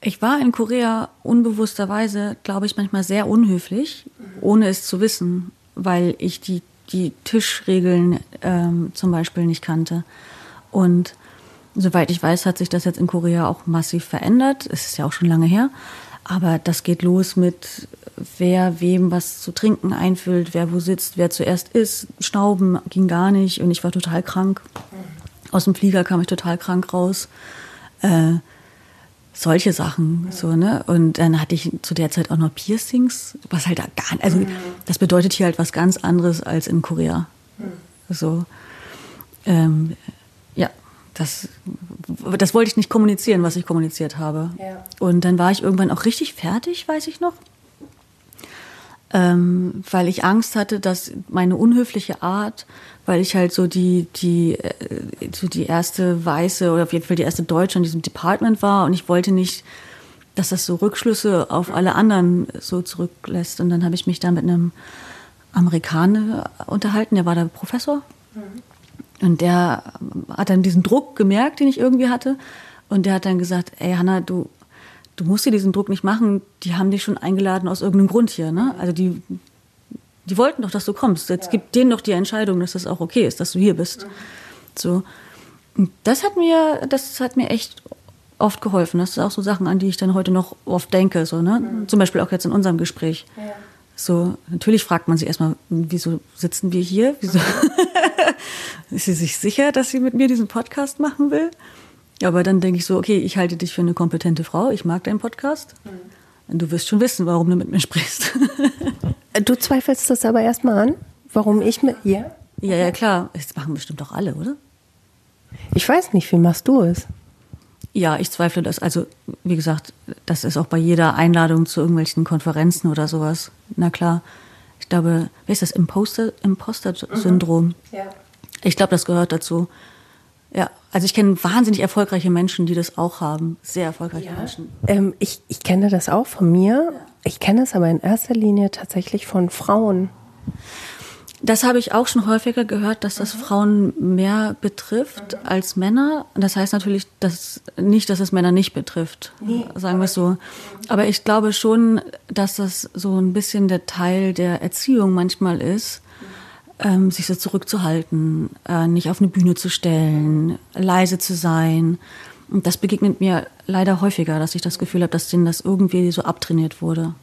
ich war in Korea unbewussterweise, glaube ich, manchmal sehr unhöflich, ohne es zu wissen, weil ich die, die Tischregeln ähm, zum Beispiel nicht kannte. Und soweit ich weiß, hat sich das jetzt in Korea auch massiv verändert. Es ist ja auch schon lange her. Aber das geht los mit, wer wem was zu trinken einfüllt, wer wo sitzt, wer zuerst isst. Schnauben ging gar nicht und ich war total krank. Aus dem Flieger kam ich total krank raus. Äh, solche Sachen, so, ne? Und dann hatte ich zu der Zeit auch noch Piercings, was halt gar nicht, also mhm. das bedeutet hier halt was ganz anderes als in Korea. Mhm. So, ähm, ja, das, das wollte ich nicht kommunizieren, was ich kommuniziert habe. Ja. Und dann war ich irgendwann auch richtig fertig, weiß ich noch ähm, weil ich Angst hatte, dass meine unhöfliche Art, weil ich halt so die, die, äh, so die erste Weiße oder auf jeden Fall die erste Deutsche in diesem Department war und ich wollte nicht, dass das so Rückschlüsse auf alle anderen so zurücklässt. Und dann habe ich mich da mit einem Amerikaner unterhalten, der war der Professor. Mhm. Und der hat dann diesen Druck gemerkt, den ich irgendwie hatte. Und der hat dann gesagt, ey Hanna, du, du musst dir diesen Druck nicht machen, die haben dich schon eingeladen aus irgendeinem Grund hier. Ne? Also die, die wollten doch, dass du kommst. Jetzt ja. gib denen doch die Entscheidung, dass das auch okay ist, dass du hier bist. Mhm. So. Und das hat mir, das hat mir echt oft geholfen. Das sind auch so Sachen, an die ich dann heute noch oft denke. So, ne? Mhm. Zum Beispiel auch jetzt in unserem Gespräch. Ja. So, natürlich fragt man sich erstmal, wieso sitzen wir hier? Wieso [LAUGHS] ist sie sich sicher, dass sie mit mir diesen Podcast machen will? Aber dann denke ich so, okay, ich halte dich für eine kompetente Frau, ich mag deinen Podcast. Mhm. Du wirst schon wissen, warum du mit mir sprichst. [LAUGHS] du zweifelst das aber erstmal an, warum ich mit Ja? Ja, ja, klar. Das machen bestimmt doch alle, oder? Ich weiß nicht, wie machst du es? Ja, ich zweifle das. Also, wie gesagt, das ist auch bei jeder Einladung zu irgendwelchen Konferenzen oder sowas. Na klar. Ich glaube, wie ist das? Imposter-Syndrom. Mhm. Ja. Ich glaube, das gehört dazu. Ja, also ich kenne wahnsinnig erfolgreiche Menschen, die das auch haben. Sehr erfolgreiche ja. Menschen. Ähm, ich, ich kenne das auch von mir. Ja. Ich kenne es aber in erster Linie tatsächlich von Frauen. Das habe ich auch schon häufiger gehört, dass das mhm. Frauen mehr betrifft mhm. als Männer. Das heißt natürlich dass nicht, dass es Männer nicht betrifft, nee. sagen wir es so. Aber ich glaube schon, dass das so ein bisschen der Teil der Erziehung manchmal ist ähm, sich so zurückzuhalten, äh, nicht auf eine Bühne zu stellen, leise zu sein. Und das begegnet mir leider häufiger, dass ich das Gefühl habe, dass denen das irgendwie so abtrainiert wurde.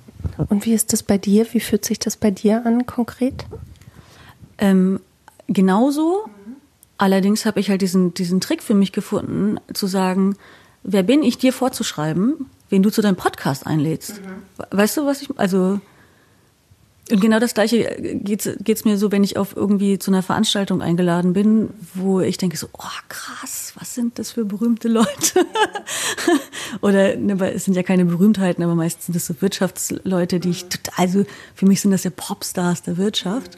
Und wie ist das bei dir? Wie fühlt sich das bei dir an konkret? Ähm, genauso. Allerdings habe ich halt diesen, diesen Trick für mich gefunden, zu sagen, wer bin ich dir vorzuschreiben, wen du zu deinem Podcast einlädst. Mhm. Weißt du, was ich, also Und genau das Gleiche geht's geht's mir so, wenn ich auf irgendwie zu einer Veranstaltung eingeladen bin, wo ich denke so, oh krass, was sind das für berühmte Leute? [LAUGHS] Oder ne, es sind ja keine Berühmtheiten, aber meistens sind das so Wirtschaftsleute, die ich total, also für mich sind das ja Popstars der Wirtschaft.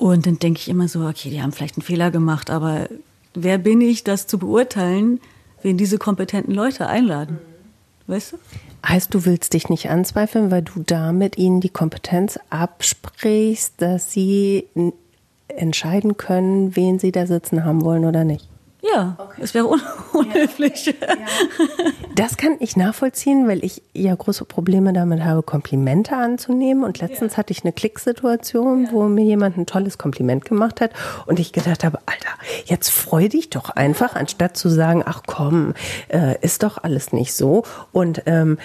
Und dann denke ich immer so, okay, die haben vielleicht einen Fehler gemacht, aber wer bin ich, das zu beurteilen, wen diese kompetenten Leute einladen? Weißt du? Heißt, du willst dich nicht anzweifeln, weil du damit ihnen die Kompetenz absprichst, dass sie entscheiden können, wen sie da sitzen haben wollen oder nicht? Ja, okay. es wäre un [LAUGHS] unhöflich. Ja. Das kann ich nachvollziehen, weil ich ja große Probleme damit habe, Komplimente anzunehmen. Und letztens ja. hatte ich eine Klicksituation, ja. wo mir jemand ein tolles Kompliment gemacht hat und ich gedacht habe, Alter, jetzt freu dich doch einfach, anstatt zu sagen, ach komm, äh, ist doch alles nicht so. Und ähm,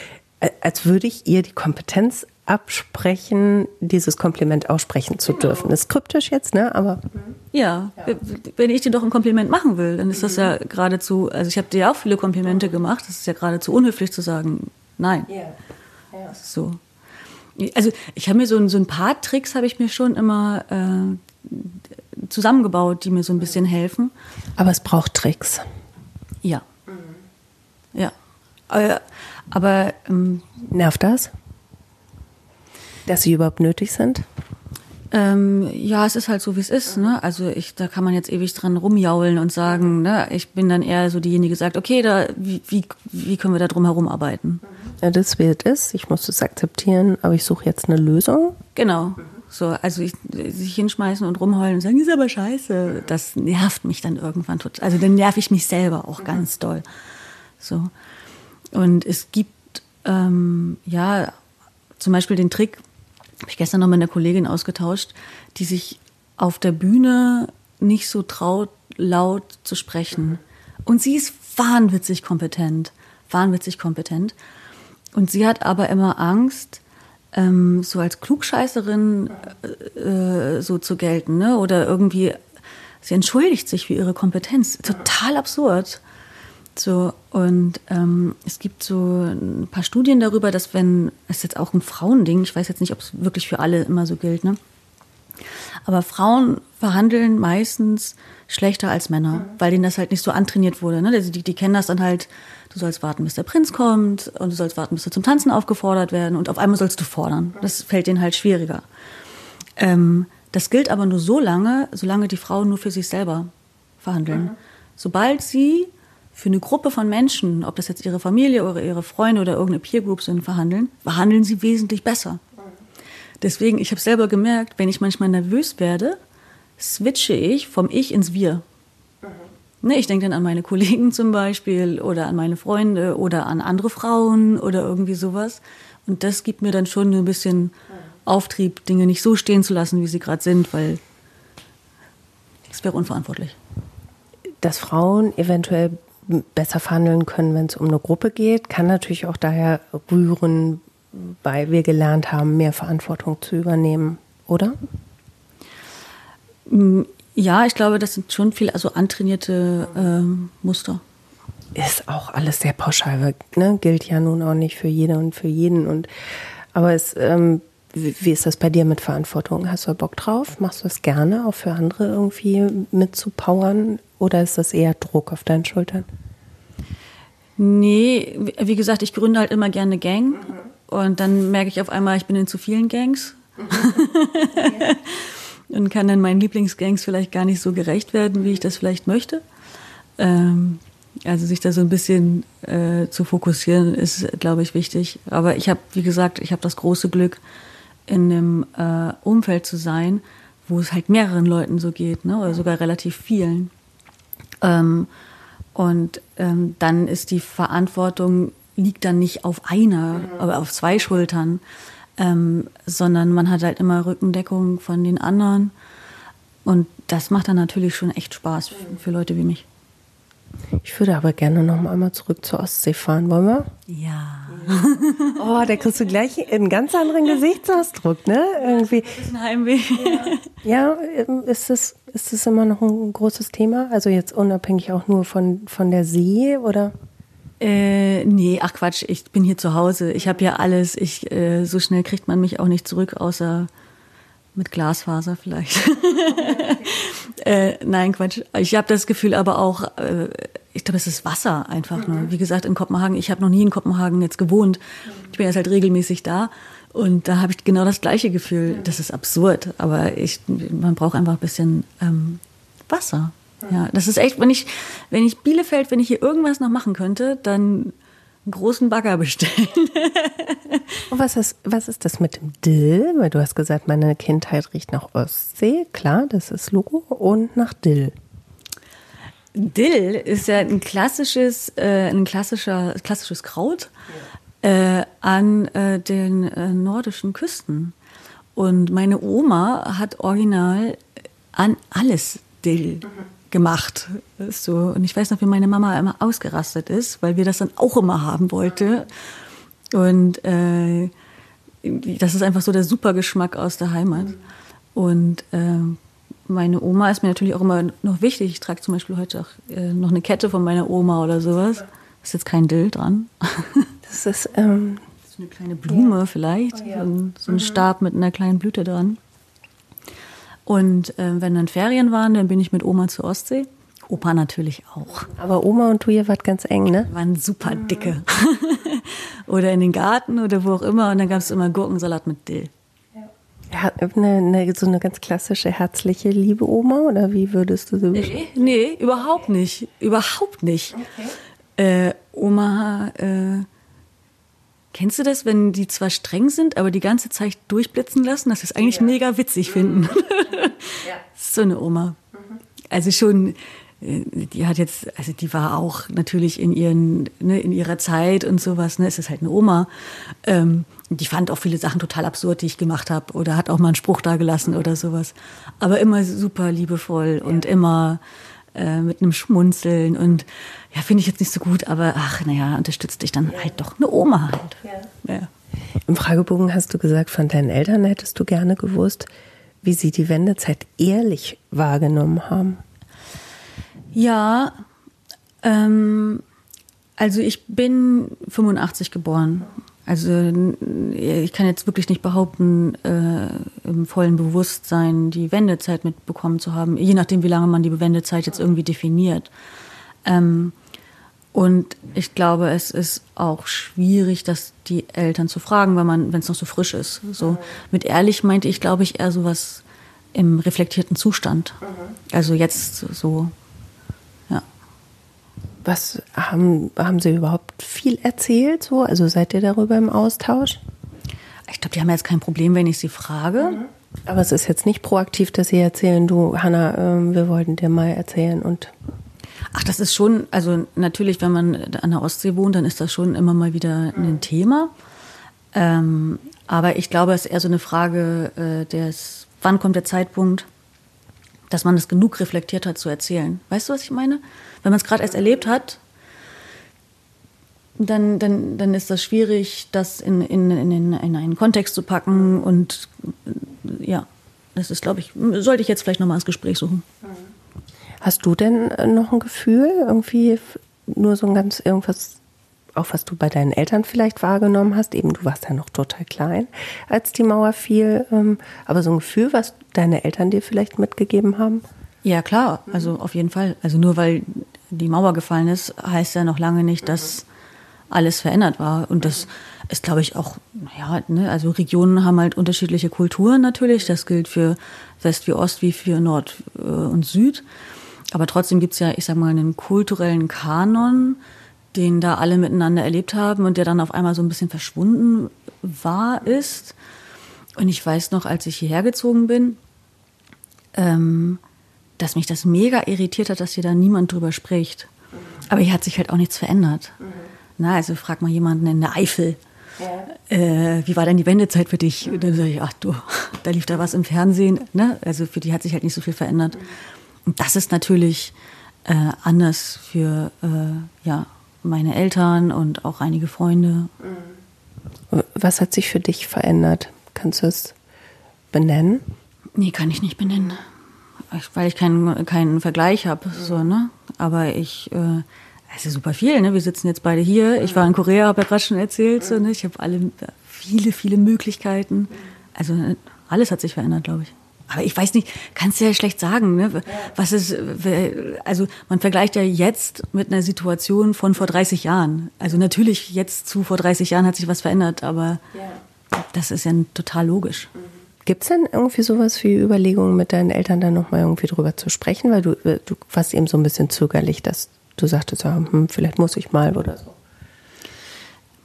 als würde ich ihr die Kompetenz absprechen, dieses Kompliment aussprechen zu dürfen. Genau. Das ist kryptisch jetzt, ne? Aber ja, ja, wenn ich dir doch ein Kompliment machen will, dann ist das ja geradezu. Also ich habe dir ja auch viele Komplimente gemacht. Das ist ja geradezu unhöflich zu sagen, nein. Ja. ja. So. Also ich habe mir so, so ein paar Tricks habe ich mir schon immer äh, zusammengebaut, die mir so ein bisschen helfen. Aber es braucht Tricks. Ja. Mhm. Ja. Aber, aber ähm, nervt das? Dass sie überhaupt nötig sind? Ähm, ja, es ist halt so, wie es ist. Ne? Also ich, da kann man jetzt ewig dran rumjaulen und sagen, ne? ich bin dann eher so diejenige, die sagt, okay, da, wie, wie, wie können wir da drum herum arbeiten? Ja, das wie es. Ich muss es akzeptieren, aber ich suche jetzt eine Lösung. Genau. So, also ich, sich hinschmeißen und rumheulen und sagen, ist aber scheiße, das nervt mich dann irgendwann total. Also dann nerv ich mich selber auch ganz doll. So. Und es gibt ähm, ja zum Beispiel den Trick, habe ich gestern noch mit einer Kollegin ausgetauscht, die sich auf der Bühne nicht so traut, laut zu sprechen. Und sie ist wahnwitzig kompetent, wahnwitzig kompetent. Und sie hat aber immer Angst, ähm, so als Klugscheißerin äh, äh, so zu gelten, ne? Oder irgendwie, sie entschuldigt sich für ihre Kompetenz. Total absurd. So, und ähm, es gibt so ein paar Studien darüber, dass wenn, das ist jetzt auch ein Frauending, ich weiß jetzt nicht, ob es wirklich für alle immer so gilt, ne? Aber Frauen verhandeln meistens schlechter als Männer, mhm. weil denen das halt nicht so antrainiert wurde. Ne? Also die, die kennen das dann halt, du sollst warten, bis der Prinz kommt und du sollst warten, bis du zum Tanzen aufgefordert werden und auf einmal sollst du fordern. Das fällt denen halt schwieriger. Ähm, das gilt aber nur so lange, solange die Frauen nur für sich selber verhandeln. Mhm. Sobald sie für eine Gruppe von Menschen, ob das jetzt ihre Familie oder ihre Freunde oder irgendeine Peer Group sind, verhandeln, verhandeln sie wesentlich besser. Deswegen, ich habe selber gemerkt, wenn ich manchmal nervös werde, switche ich vom Ich ins Wir. Ne, ich denke dann an meine Kollegen zum Beispiel oder an meine Freunde oder an andere Frauen oder irgendwie sowas. Und das gibt mir dann schon ein bisschen Auftrieb, Dinge nicht so stehen zu lassen, wie sie gerade sind, weil es wäre unverantwortlich. Dass Frauen eventuell besser verhandeln können, wenn es um eine Gruppe geht. Kann natürlich auch daher rühren, weil wir gelernt haben, mehr Verantwortung zu übernehmen, oder? Mm, ja, ich glaube, das sind schon viel, also antrainierte äh, Muster. Ist auch alles sehr pauschal, ne? gilt ja nun auch nicht für jede und für jeden. Und aber es, ähm, wie, ist das bei dir mit Verantwortung? Hast du Bock drauf? Machst du das gerne, auch für andere irgendwie mitzupowern? Oder ist das eher Druck auf deinen Schultern? Nee, wie gesagt, ich gründe halt immer gerne Gang. Mhm. Und dann merke ich auf einmal, ich bin in zu vielen Gangs. Mhm. [LAUGHS] und kann dann meinen Lieblingsgangs vielleicht gar nicht so gerecht werden, wie ich das vielleicht möchte. Ähm, also sich da so ein bisschen äh, zu fokussieren, ist, glaube ich, wichtig. Aber ich habe, wie gesagt, ich habe das große Glück, in einem äh, Umfeld zu sein, wo es halt mehreren Leuten so geht, ne? oder sogar relativ vielen. Ähm, und ähm, dann ist die Verantwortung liegt dann nicht auf einer, mhm. aber auf zwei Schultern, ähm, sondern man hat halt immer Rückendeckung von den anderen. Und das macht dann natürlich schon echt Spaß für, für Leute wie mich. Ich würde aber gerne noch einmal zurück zur Ostsee fahren. Wollen wir? Ja. [LAUGHS] Oh, da kriegst du gleich einen ganz anderen Gesichtsausdruck, ne? Irgendwie. Das ein Heimweh. Ja, ist es ist das immer noch ein großes Thema? Also jetzt unabhängig auch nur von, von der See oder? Äh, nee, ach Quatsch, ich bin hier zu Hause. Ich habe ja alles. Ich, äh, so schnell kriegt man mich auch nicht zurück, außer Mit Glasfaser vielleicht. [LAUGHS] äh, nein, Quatsch. Ich habe das Gefühl aber auch, äh, ich glaube, es ist Wasser einfach nur. Wie gesagt, in Kopenhagen, ich habe noch nie in Kopenhagen jetzt gewohnt. Ich bin jetzt halt regelmäßig da. Und da habe ich genau das gleiche Gefühl. Das ist absurd, aber ich, man braucht einfach ein bisschen ähm, Wasser. Ja, das ist echt, wenn ich, wenn ich Bielefeld, wenn ich hier irgendwas noch machen könnte, dann einen großen Bagger bestellen. [LAUGHS] Und was ist, was ist das mit dem Dill? Weil du hast gesagt, meine Kindheit riecht nach Ostsee. Klar, das ist Logo. Und nach Dill. Dill ist ja ein klassisches, äh, ein klassischer, klassisches Kraut äh, an äh, den äh, nordischen Küsten. Und meine Oma hat original an alles Dill gemacht. So. Und ich weiß noch, wie meine Mama immer ausgerastet ist, weil wir das dann auch immer haben wollte. Und äh, das ist einfach so der Supergeschmack aus der Heimat. Und äh, meine Oma ist mir natürlich auch immer noch wichtig. Ich trage zum Beispiel heute auch äh, noch eine Kette von meiner Oma oder sowas. Ist jetzt kein Dill dran. [LAUGHS] Das ist, ähm, das ist eine kleine Blume vielleicht. Oh, ja. so, ein, so ein mhm. Stab mit einer kleinen Blüte dran. Und äh, wenn dann Ferien waren, dann bin ich mit Oma zur Ostsee. Opa natürlich auch. Aber Oma und du, ihr wart ganz eng, ne? Waren super dicke. [LAUGHS] oder in den Garten oder wo auch immer. Und dann gab es immer Gurkensalat mit Dill. Ja, eine, eine, so eine ganz klassische herzliche liebe Oma oder wie würdest du so Nee, nee überhaupt nicht. Überhaupt nicht. Okay. Äh, Oma äh, Kennst du das, wenn die zwar streng sind, aber die ganze Zeit durchblitzen lassen, dass sie es eigentlich ja. mega witzig finden? Mhm. [LAUGHS] ja. so eine Oma. Mhm. Also schon, äh, die hat jetzt, also die war auch natürlich in ihren, ne, in ihrer Zeit und sowas, ne, es ist halt eine Oma. Ähm, die fand auch viele Sachen total absurd, die ich gemacht habe, oder hat auch mal einen Spruch da gelassen oder sowas. Aber immer super liebevoll ja. und immer äh, mit einem Schmunzeln und ja, finde ich jetzt nicht so gut, aber ach, naja, unterstützt dich dann ja. halt doch eine Oma halt. Ja. ja. Im Fragebogen hast du gesagt, von deinen Eltern hättest du gerne gewusst, wie sie die Wendezeit ehrlich wahrgenommen haben. Ja, ähm, also ich bin 85 geboren also ich kann jetzt wirklich nicht behaupten, äh, im vollen Bewusstsein die Wendezeit mitbekommen zu haben, je nachdem, wie lange man die Wendezeit jetzt irgendwie definiert. Ähm, und ich glaube, es ist auch schwierig, das die Eltern zu fragen, wenn man, wenn es noch so frisch ist. So mit ehrlich meinte ich, glaube ich, eher sowas im reflektierten Zustand. Also jetzt so was haben, haben Sie überhaupt viel erzählt? So? Also seid ihr darüber im Austausch? Ich glaube, die haben jetzt kein Problem, wenn ich sie frage. Mhm. Aber es ist jetzt nicht proaktiv, dass Sie erzählen, du, Hanna, äh, wir wollten dir mal erzählen und. Ach, das ist schon, also natürlich, wenn man an der Ostsee wohnt, dann ist das schon immer mal wieder ein Thema. Ähm, aber ich glaube, es ist eher so eine Frage äh, des, wann kommt der Zeitpunkt, dass man es genug reflektiert hat zu erzählen. Weißt du, was ich meine? Wenn man es gerade erst erlebt hat, dann, dann, dann ist das schwierig, das in, in, in, in einen Kontext zu packen. Und ja, das ist, glaube ich, sollte ich jetzt vielleicht nochmal ins Gespräch suchen. Hast du denn noch ein Gefühl, irgendwie nur so ein ganz irgendwas auch was du bei deinen Eltern vielleicht wahrgenommen hast, eben du warst ja noch total klein, als die Mauer fiel, ähm, aber so ein Gefühl, was deine Eltern dir vielleicht mitgegeben haben? Ja, klar, also auf jeden Fall. Also nur weil die Mauer gefallen ist, heißt ja noch lange nicht, dass alles verändert war. Und das ist, glaube ich, auch, ja, ne, also Regionen haben halt unterschiedliche Kulturen natürlich. Das gilt für West wie Ost wie für Nord äh, und Süd. Aber trotzdem gibt's ja, ich sag mal, einen kulturellen Kanon, den da alle miteinander erlebt haben und der dann auf einmal so ein bisschen verschwunden war, ist. Und ich weiß noch, als ich hierher gezogen bin, ähm, dass mich das mega irritiert hat, dass hier da niemand drüber spricht. Aber hier hat sich halt auch nichts verändert. Mhm. Na, also frag mal jemanden in der Eifel. Ja. Äh, wie war denn die Wendezeit für dich? Und dann sage ich, ach du, da lief da was im Fernsehen. Ne? Also für die hat sich halt nicht so viel verändert. Mhm. Und das ist natürlich äh, anders für äh, ja, meine Eltern und auch einige Freunde. Was hat sich für dich verändert? Kannst du es benennen? Nee, kann ich nicht benennen. Weil ich keinen, keinen Vergleich habe. So, ne? Aber ich, äh, es ist super viel. Ne? Wir sitzen jetzt beide hier. Ich war in Korea, habe ja gerade schon erzählt. So, ne? Ich habe alle viele, viele Möglichkeiten. Also Alles hat sich verändert, glaube ich. Aber ich weiß nicht, kannst du ja schlecht sagen, ne? Was ist, also man vergleicht ja jetzt mit einer Situation von vor 30 Jahren. Also natürlich jetzt zu vor 30 Jahren hat sich was verändert, aber ja. das ist ja total logisch. Gibt es denn irgendwie sowas wie Überlegungen mit deinen Eltern dann nochmal irgendwie drüber zu sprechen? Weil du, du warst eben so ein bisschen zögerlich, dass du sagtest, ja, hm, vielleicht muss ich mal oder so.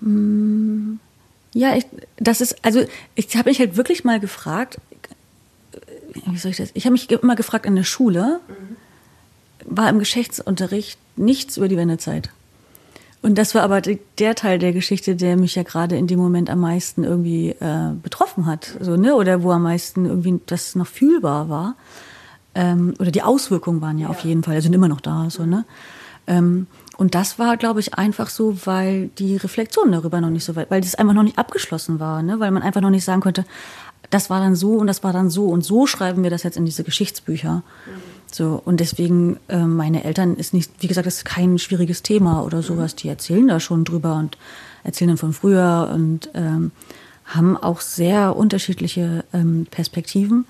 Mm, ja, ich, das ist, also ich habe mich halt wirklich mal gefragt, wie soll ich das? Ich habe mich immer gefragt in der Schule, war im Geschichtsunterricht nichts über die Wendezeit. Und das war aber der Teil der Geschichte, der mich ja gerade in dem Moment am meisten irgendwie äh, betroffen hat, so ne, oder wo am meisten irgendwie das noch fühlbar war, ähm, oder die Auswirkungen waren ja, ja. auf jeden Fall, sind immer noch da, so ne. Ähm, und das war, glaube ich, einfach so, weil die Reflexion darüber noch nicht so weit, weil das einfach noch nicht abgeschlossen war, ne, weil man einfach noch nicht sagen konnte, das war dann so und das war dann so und so schreiben wir das jetzt in diese Geschichtsbücher. Mhm. So, und deswegen, äh, meine Eltern ist nicht, wie gesagt, das ist kein schwieriges Thema oder sowas. Die erzählen da schon drüber und erzählen dann von früher und ähm, haben auch sehr unterschiedliche ähm, Perspektiven. Mhm.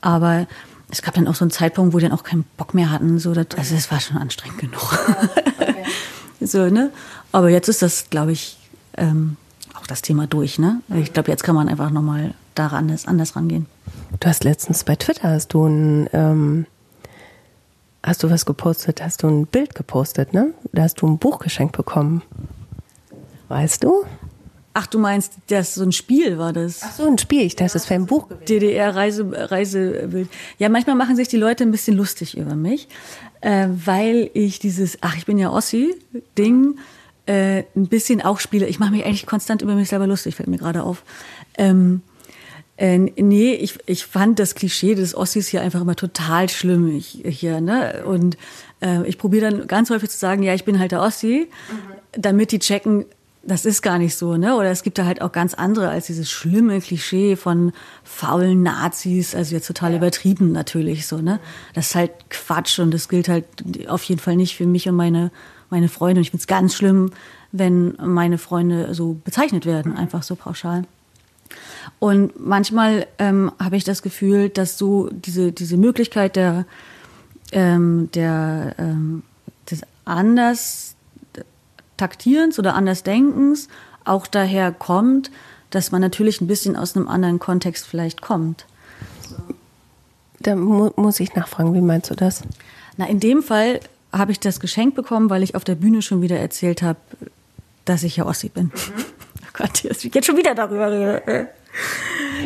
Aber es gab dann auch so einen Zeitpunkt, wo die dann auch keinen Bock mehr hatten. So, das, also es war schon anstrengend genug. Ja, okay. [LAUGHS] so, ne? Aber jetzt ist das, glaube ich, ähm, auch das Thema durch, ne? Ich glaube, jetzt kann man einfach nochmal daran anders, anders rangehen. Du hast letztens bei Twitter hast du ein ähm, hast du was gepostet, hast du ein Bild gepostet, ne? Da hast du ein Buch geschenkt bekommen. Weißt du? Ach, du meinst, das so ein Spiel war das? Ach so, ein Spiel. Ich dachte, das wäre ein Buch. DDR-Reise, Reisebild. Ja, manchmal machen sich die Leute ein bisschen lustig über mich, äh, weil ich dieses, ach, ich bin ja Ossi-Ding äh, ein bisschen auch spiele. Ich mache mich eigentlich konstant über mich selber lustig, fällt mir gerade auf. Ähm, äh, nee, ich, ich fand das Klischee des Ossis hier einfach immer total schlimm ich, hier, ne? Und äh, ich probiere dann ganz häufig zu sagen, ja, ich bin halt der Ossi, mhm. damit die checken, das ist gar nicht so, ne? Oder es gibt da halt auch ganz andere als dieses schlimme Klischee von faulen Nazis, also jetzt total ja. übertrieben natürlich so, ne? Das ist halt Quatsch und das gilt halt auf jeden Fall nicht für mich und meine meine Freunde. Und ich finde es ganz schlimm, wenn meine Freunde so bezeichnet werden, einfach so pauschal. Und manchmal ähm, habe ich das Gefühl, dass so diese, diese Möglichkeit der, ähm, der, ähm, des anders taktierens oder anders denkens auch daher kommt, dass man natürlich ein bisschen aus einem anderen Kontext vielleicht kommt. Da mu muss ich nachfragen, wie meinst du das? Na, in dem Fall habe ich das geschenkt bekommen, weil ich auf der Bühne schon wieder erzählt habe, dass ich ja Ossi bin. Mhm. Gott, ich jetzt schon wieder darüber rede.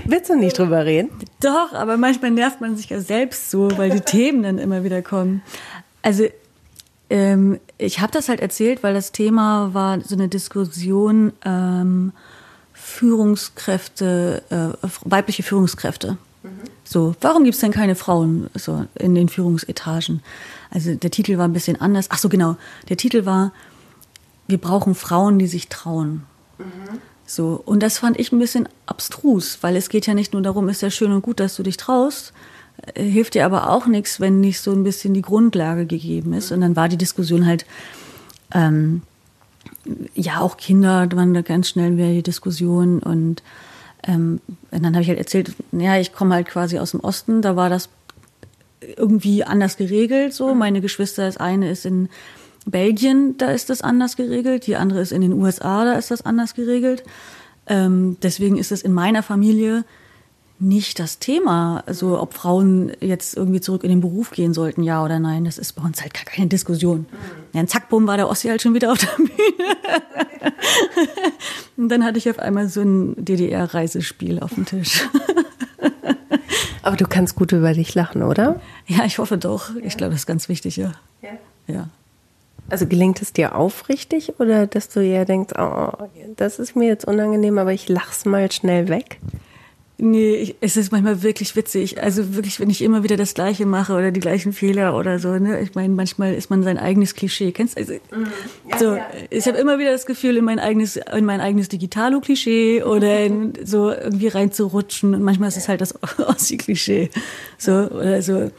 Willst du nicht drüber reden? Doch, aber manchmal nervt man sich ja selbst so, weil die [LAUGHS] Themen dann immer wieder kommen. Also ähm, ich habe das halt erzählt, weil das Thema war so eine Diskussion ähm, Führungskräfte, äh, weibliche Führungskräfte. Mhm. So, warum gibt es denn keine Frauen so in den Führungsetagen? Also der Titel war ein bisschen anders. Ach so, genau. Der Titel war, wir brauchen Frauen, die sich trauen. Mhm. So, und das fand ich ein bisschen abstrus, weil es geht ja nicht nur darum, ist ja schön und gut, dass du dich traust, äh, hilft dir aber auch nichts, wenn nicht so ein bisschen die Grundlage gegeben ist. Und dann war die Diskussion halt, ähm, ja, auch Kinder waren da ganz schnell wieder die Diskussion und, ähm, und dann habe ich halt erzählt, ja, ich komme halt quasi aus dem Osten, da war das irgendwie anders geregelt. So, meine Geschwister, das eine ist in Belgien, da ist das anders geregelt, die andere ist in den USA, da ist das anders geregelt. Ähm, deswegen ist es in meiner Familie nicht das Thema, also ob Frauen jetzt irgendwie zurück in den Beruf gehen sollten, ja oder nein. Das ist bei uns halt gar keine Diskussion. Ja, ein Zackbumm war der Ossi halt schon wieder auf der Bühne. [LAUGHS] Und dann hatte ich auf einmal so ein DDR-Reisespiel auf dem Tisch. [LAUGHS] Aber du kannst gut über dich lachen, oder? Ja, ich hoffe doch. Ich glaube, das ist ganz wichtig, ja. Ja. ja. Also gelingt es dir aufrichtig oder dass du eher denkst, oh, das ist mir jetzt unangenehm, aber ich lach's mal schnell weg? Nee, ich, es ist manchmal wirklich witzig. Also wirklich, wenn ich immer wieder das Gleiche mache oder die gleichen Fehler oder so. Ne? Ich meine, manchmal ist man sein eigenes Klischee. Kennst du? Also, mhm. ja, so, ja, ich habe immer wieder das Gefühl, in mein eigenes, in mein eigenes Digitalo-Klischee oder in, so irgendwie reinzurutschen. Und manchmal ist es halt das [LAUGHS] Ossi-Klischee. So, oder so.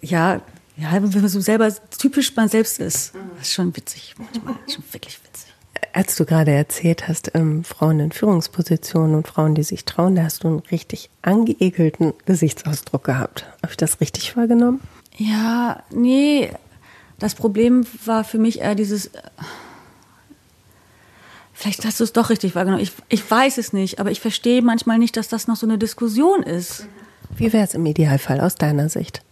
Ja, ja, wenn man so selber typisch man selbst ist. Das ist schon witzig manchmal. [LAUGHS] schon wirklich witzig. Als du gerade erzählt hast, ähm, Frauen in Führungspositionen und Frauen, die sich trauen, da hast du einen richtig angeekelten Gesichtsausdruck gehabt. Habe ich das richtig wahrgenommen? Ja, nee. Das Problem war für mich eher dieses. Vielleicht hast du es doch richtig wahrgenommen. Ich, ich weiß es nicht, aber ich verstehe manchmal nicht, dass das noch so eine Diskussion ist. Wie wäre es im Idealfall aus deiner Sicht?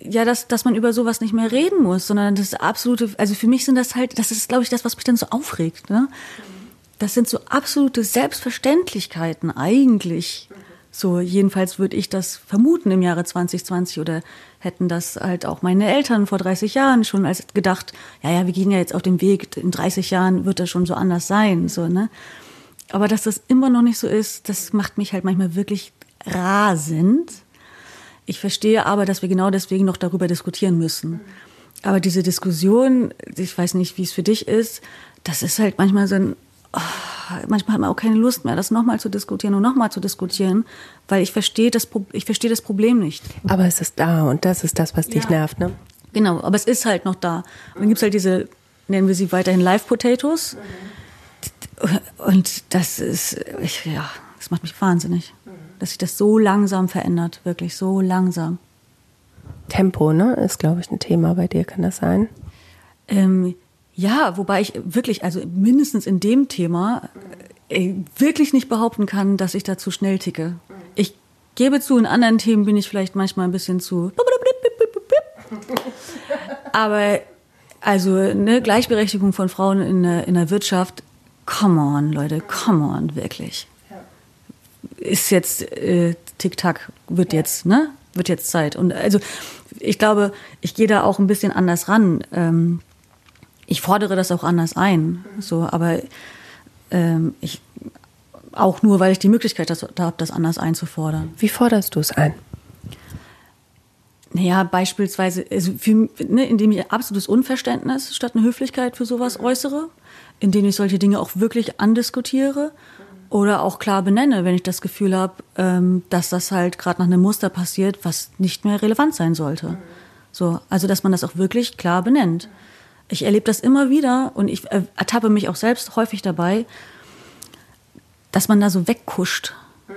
Ja, dass, dass man über sowas nicht mehr reden muss, sondern das absolute, also für mich sind das halt, das ist, glaube ich, das, was mich dann so aufregt. Ne? Das sind so absolute Selbstverständlichkeiten eigentlich. So, jedenfalls würde ich das vermuten im Jahre 2020 oder hätten das halt auch meine Eltern vor 30 Jahren schon als gedacht, ja, ja, wir gehen ja jetzt auf dem Weg, in 30 Jahren wird das schon so anders sein, so, ne? Aber dass das immer noch nicht so ist, das macht mich halt manchmal wirklich rasend. Ich verstehe aber, dass wir genau deswegen noch darüber diskutieren müssen. Aber diese Diskussion, ich weiß nicht, wie es für dich ist, das ist halt manchmal so ein, oh, manchmal hat man auch keine Lust mehr, das nochmal zu diskutieren und nochmal zu diskutieren, weil ich verstehe das, ich verstehe das Problem nicht. Aber es ist da und das ist das, was dich ja. nervt, ne? Genau, aber es ist halt noch da. Und dann gibt es halt diese, nennen wir sie weiterhin Live-Potatoes. Und das ist, ich, ja, das macht mich wahnsinnig, dass sich das so langsam verändert, wirklich so langsam. Tempo, ne, ist, glaube ich, ein Thema bei dir, kann das sein? Ähm, ja, wobei ich wirklich, also mindestens in dem Thema, äh, wirklich nicht behaupten kann, dass ich da zu schnell ticke. Ich gebe zu, in anderen Themen bin ich vielleicht manchmal ein bisschen zu. [LAUGHS] Aber also ne, Gleichberechtigung von Frauen in der, in der Wirtschaft, come on, Leute, come on, wirklich. Ist jetzt äh, Tick-Tack, wird jetzt, ne? Wird jetzt Zeit. Und also ich glaube, ich gehe da auch ein bisschen anders ran. Ähm, ich fordere das auch anders ein. So, aber ähm, ich auch nur, weil ich die Möglichkeit da habe, das anders einzufordern. Wie forderst du es ein? Naja, beispielsweise, also für, ne, indem ich absolutes Unverständnis statt eine Höflichkeit für sowas äußere, indem ich solche Dinge auch wirklich andiskutiere oder auch klar benenne, wenn ich das Gefühl habe, ähm, dass das halt gerade nach einem Muster passiert, was nicht mehr relevant sein sollte. So, also dass man das auch wirklich klar benennt. Ich erlebe das immer wieder und ich äh, ertappe mich auch selbst häufig dabei, dass man da so wegkuscht. Mhm.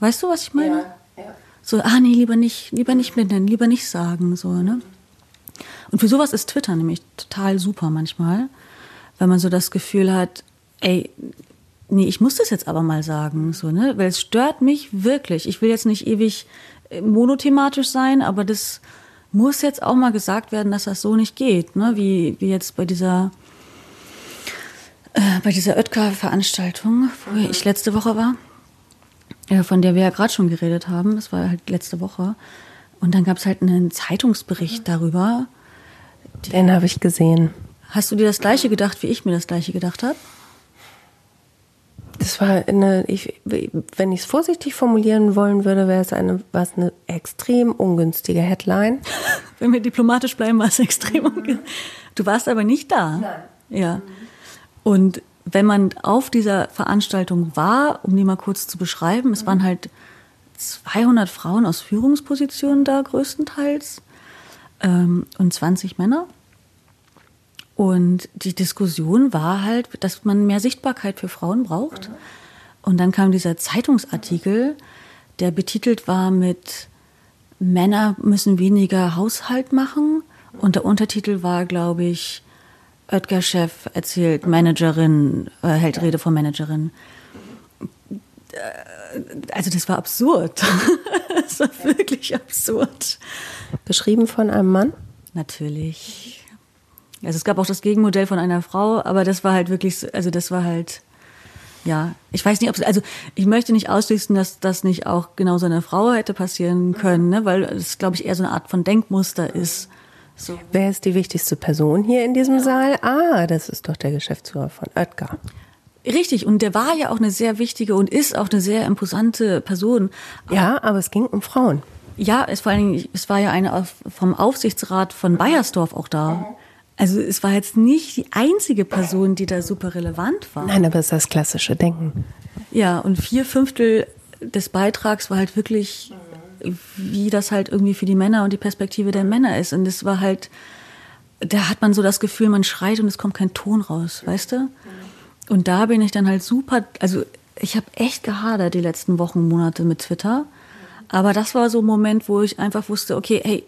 Weißt du, was ich meine? Ja, ja. So, ah nee, lieber nicht, lieber nicht benennen, lieber nicht sagen, so, ne? Und für sowas ist Twitter nämlich total super manchmal, wenn man so das Gefühl hat, ey, nee, ich muss das jetzt aber mal sagen, so, ne? Weil es stört mich wirklich. Ich will jetzt nicht ewig äh, monothematisch sein, aber das muss jetzt auch mal gesagt werden, dass das so nicht geht, ne? wie, wie jetzt bei dieser, äh, bei dieser Oetker-Veranstaltung, wo mhm. ich letzte Woche war, äh, von der wir ja gerade schon geredet haben. Das war halt letzte Woche. Und dann gab es halt einen Zeitungsbericht mhm. darüber. Den habe ich gesehen. Hast du dir das gleiche gedacht, wie ich mir das gleiche gedacht habe? Das war eine, ich, wenn ich es vorsichtig formulieren wollen würde, wäre es eine, war es eine extrem ungünstige Headline. [LAUGHS] wenn wir diplomatisch bleiben, war es extrem ungünstig. Du warst aber nicht da. Nein. Ja. Und wenn man auf dieser Veranstaltung war, um die mal kurz zu beschreiben, es waren halt 200 Frauen aus Führungspositionen da größtenteils ähm, und 20 Männer. Und die Diskussion war halt, dass man mehr Sichtbarkeit für Frauen braucht. Und dann kam dieser Zeitungsartikel, der betitelt war mit Männer müssen weniger Haushalt machen. Und der Untertitel war, glaube ich, Oetker-Chef erzählt Managerin, äh, hält Rede von Managerin. Äh, also das war absurd. [LAUGHS] das war wirklich absurd. Beschrieben von einem Mann? Natürlich. Also es gab auch das Gegenmodell von einer Frau, aber das war halt wirklich, also das war halt, ja, ich weiß nicht, ob es, also ich möchte nicht ausschließen, dass das nicht auch genau so einer Frau hätte passieren können, ne? weil es, glaube ich, eher so eine Art von Denkmuster ist. So. Wer ist die wichtigste Person hier in diesem Saal? Ah, das ist doch der Geschäftsführer von Oetker. Richtig, und der war ja auch eine sehr wichtige und ist auch eine sehr imposante Person. Ja, aber es ging um Frauen. Ja, es vor allen Dingen, es war ja eine vom Aufsichtsrat von Bayersdorf auch da. Also es war jetzt nicht die einzige Person, die da super relevant war. Nein, aber es ist das klassische Denken. Ja, und vier Fünftel des Beitrags war halt wirklich, wie das halt irgendwie für die Männer und die Perspektive der Männer ist. Und es war halt, da hat man so das Gefühl, man schreit und es kommt kein Ton raus, weißt du? und da bin ich dann halt super, also ich habe echt gehadert die letzten Wochen, Monate mit Twitter. Aber das war so ein Moment, wo ich einfach wusste, okay, hey,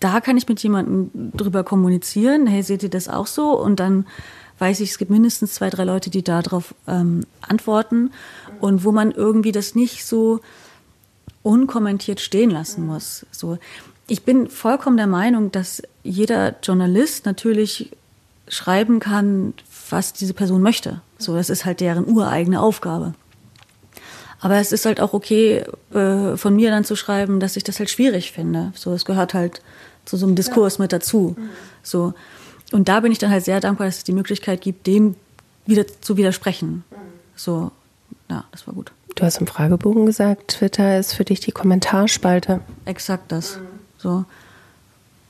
da kann ich mit jemandem drüber kommunizieren. Hey, seht ihr das auch so? Und dann weiß ich, es gibt mindestens zwei, drei Leute, die darauf ähm, antworten und wo man irgendwie das nicht so unkommentiert stehen lassen muss. So, ich bin vollkommen der Meinung, dass jeder Journalist natürlich schreiben kann, was diese Person möchte. So, das ist halt deren ureigene Aufgabe. Aber es ist halt auch okay, äh, von mir dann zu schreiben, dass ich das halt schwierig finde. So, es gehört halt zu so einem Diskurs mit dazu. So. Und da bin ich dann halt sehr dankbar, dass es die Möglichkeit gibt, dem wieder zu widersprechen. So, ja, das war gut. Du hast im Fragebogen gesagt, Twitter ist für dich die Kommentarspalte. Exakt das. So.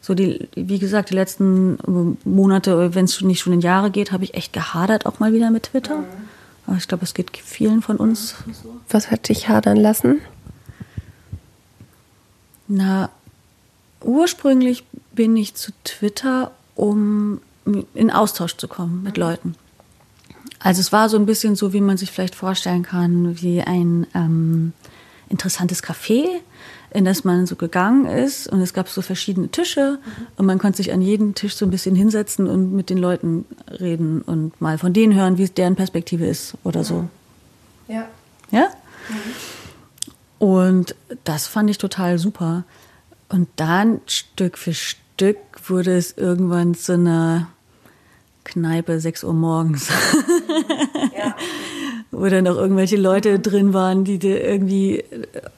So die, wie gesagt, die letzten Monate, wenn es nicht schon in Jahre geht, habe ich echt gehadert auch mal wieder mit Twitter. Aber ich glaube, es geht vielen von uns so. Was hat dich hadern lassen? Na, ursprünglich bin ich zu Twitter, um in Austausch zu kommen mit Leuten. Also es war so ein bisschen so, wie man sich vielleicht vorstellen kann, wie ein ähm, interessantes Café, in das man so gegangen ist und es gab so verschiedene Tische mhm. und man konnte sich an jeden Tisch so ein bisschen hinsetzen und mit den Leuten reden und mal von denen hören, wie es deren Perspektive ist oder so. Ja. Ja? Mhm. Und das fand ich total super. Und dann Stück für Stück wurde es irgendwann zu einer Kneipe 6 Uhr morgens. [LAUGHS] Ja. Wo dann noch irgendwelche Leute drin waren, die irgendwie,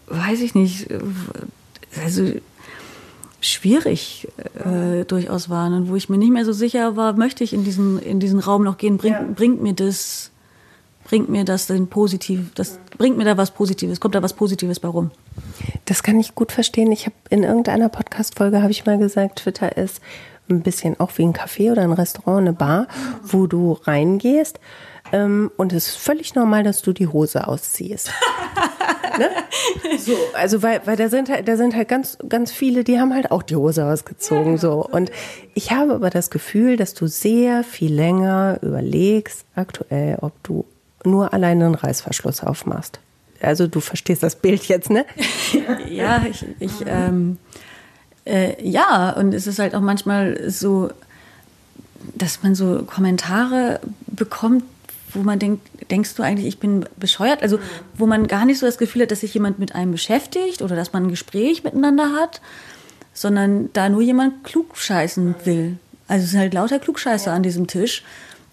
weiß ich nicht, also schwierig äh, durchaus waren und wo ich mir nicht mehr so sicher war, möchte ich in diesen, in diesen Raum noch gehen, bringt, ja. bringt mir das, bringt mir das denn positiv, das bringt mir da was Positives, kommt da was Positives bei rum? Das kann ich gut verstehen. Ich habe in irgendeiner Podcast-Folge habe ich mal gesagt, Twitter ist ein bisschen auch wie ein Café oder ein Restaurant, eine Bar, wo du reingehst. Ähm, und es ist völlig normal, dass du die Hose ausziehst. [LAUGHS] ne? So, also weil, weil da sind halt, da sind halt ganz, ganz viele, die haben halt auch die Hose ausgezogen. Ja, so. Und ich habe aber das Gefühl, dass du sehr viel länger überlegst, aktuell, ob du nur alleine einen Reißverschluss aufmachst. Also du verstehst das Bild jetzt, ne? [LAUGHS] ja, ich, ich ähm, äh, ja, und es ist halt auch manchmal so, dass man so Kommentare bekommt, wo man denkt, denkst du eigentlich, ich bin bescheuert? Also, wo man gar nicht so das Gefühl hat, dass sich jemand mit einem beschäftigt oder dass man ein Gespräch miteinander hat, sondern da nur jemand klugscheißen will. Also, es sind halt lauter Klugscheißer an diesem Tisch.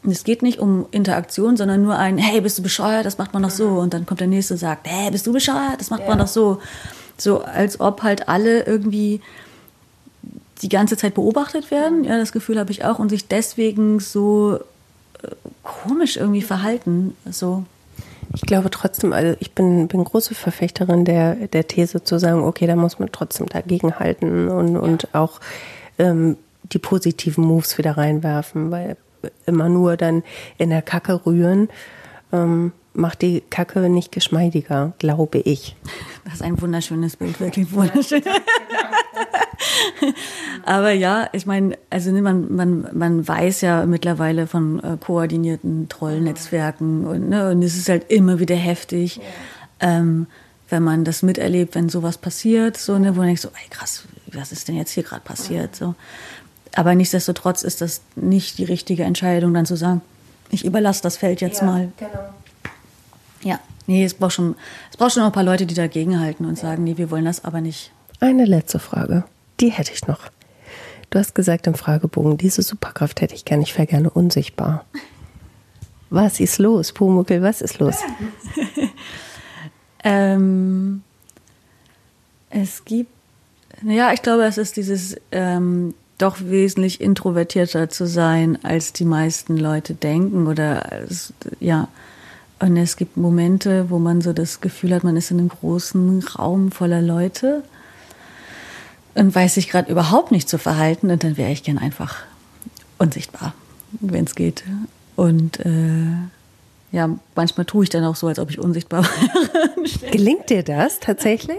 Es geht nicht um Interaktion, sondern nur ein, hey, bist du bescheuert? Das macht man doch so. Und dann kommt der nächste und sagt, hey, bist du bescheuert? Das macht ja. man doch so. So, als ob halt alle irgendwie die ganze Zeit beobachtet werden. Ja, das Gefühl habe ich auch und sich deswegen so äh, komisch irgendwie verhalten. So. Ich glaube trotzdem, also ich bin, bin große Verfechterin der, der These zu sagen, okay, da muss man trotzdem dagegenhalten und, ja. und auch ähm, die positiven Moves wieder reinwerfen, weil immer nur dann in der Kacke rühren ähm, macht die Kacke nicht geschmeidiger, glaube ich. Das ist ein wunderschönes Bild, wirklich wunderschön. [LAUGHS] Aber ja, ich meine, also ne, man, man, man weiß ja mittlerweile von äh, koordinierten Trollnetzwerken und, ne, und es ist halt immer wieder heftig, ähm, wenn man das miterlebt, wenn sowas passiert, so, ne, wo man denkt so, ey krass, was ist denn jetzt hier gerade passiert? So. Aber nichtsdestotrotz ist das nicht die richtige Entscheidung, dann zu sagen, ich überlasse das Feld jetzt ja, mal. Genau. Ja, nee, es braucht schon, es braucht schon noch ein paar Leute, die dagegenhalten und sagen, nee, wir wollen das aber nicht. Eine letzte Frage. Die hätte ich noch. Du hast gesagt im Fragebogen, diese Superkraft hätte ich gerne, ich wäre gerne unsichtbar. [LAUGHS] Was ist los, Pumuckel, was ist los? [LAUGHS] ähm, es gibt, ja, ich glaube, es ist dieses ähm, doch wesentlich introvertierter zu sein, als die meisten Leute denken oder als, ja. Und es gibt Momente, wo man so das Gefühl hat, man ist in einem großen Raum voller Leute und weiß sich gerade überhaupt nicht zu verhalten und dann wäre ich gern einfach unsichtbar, wenn es geht. Und äh, ja, manchmal tue ich dann auch so, als ob ich unsichtbar [LAUGHS] wäre. Gelingt dir das tatsächlich?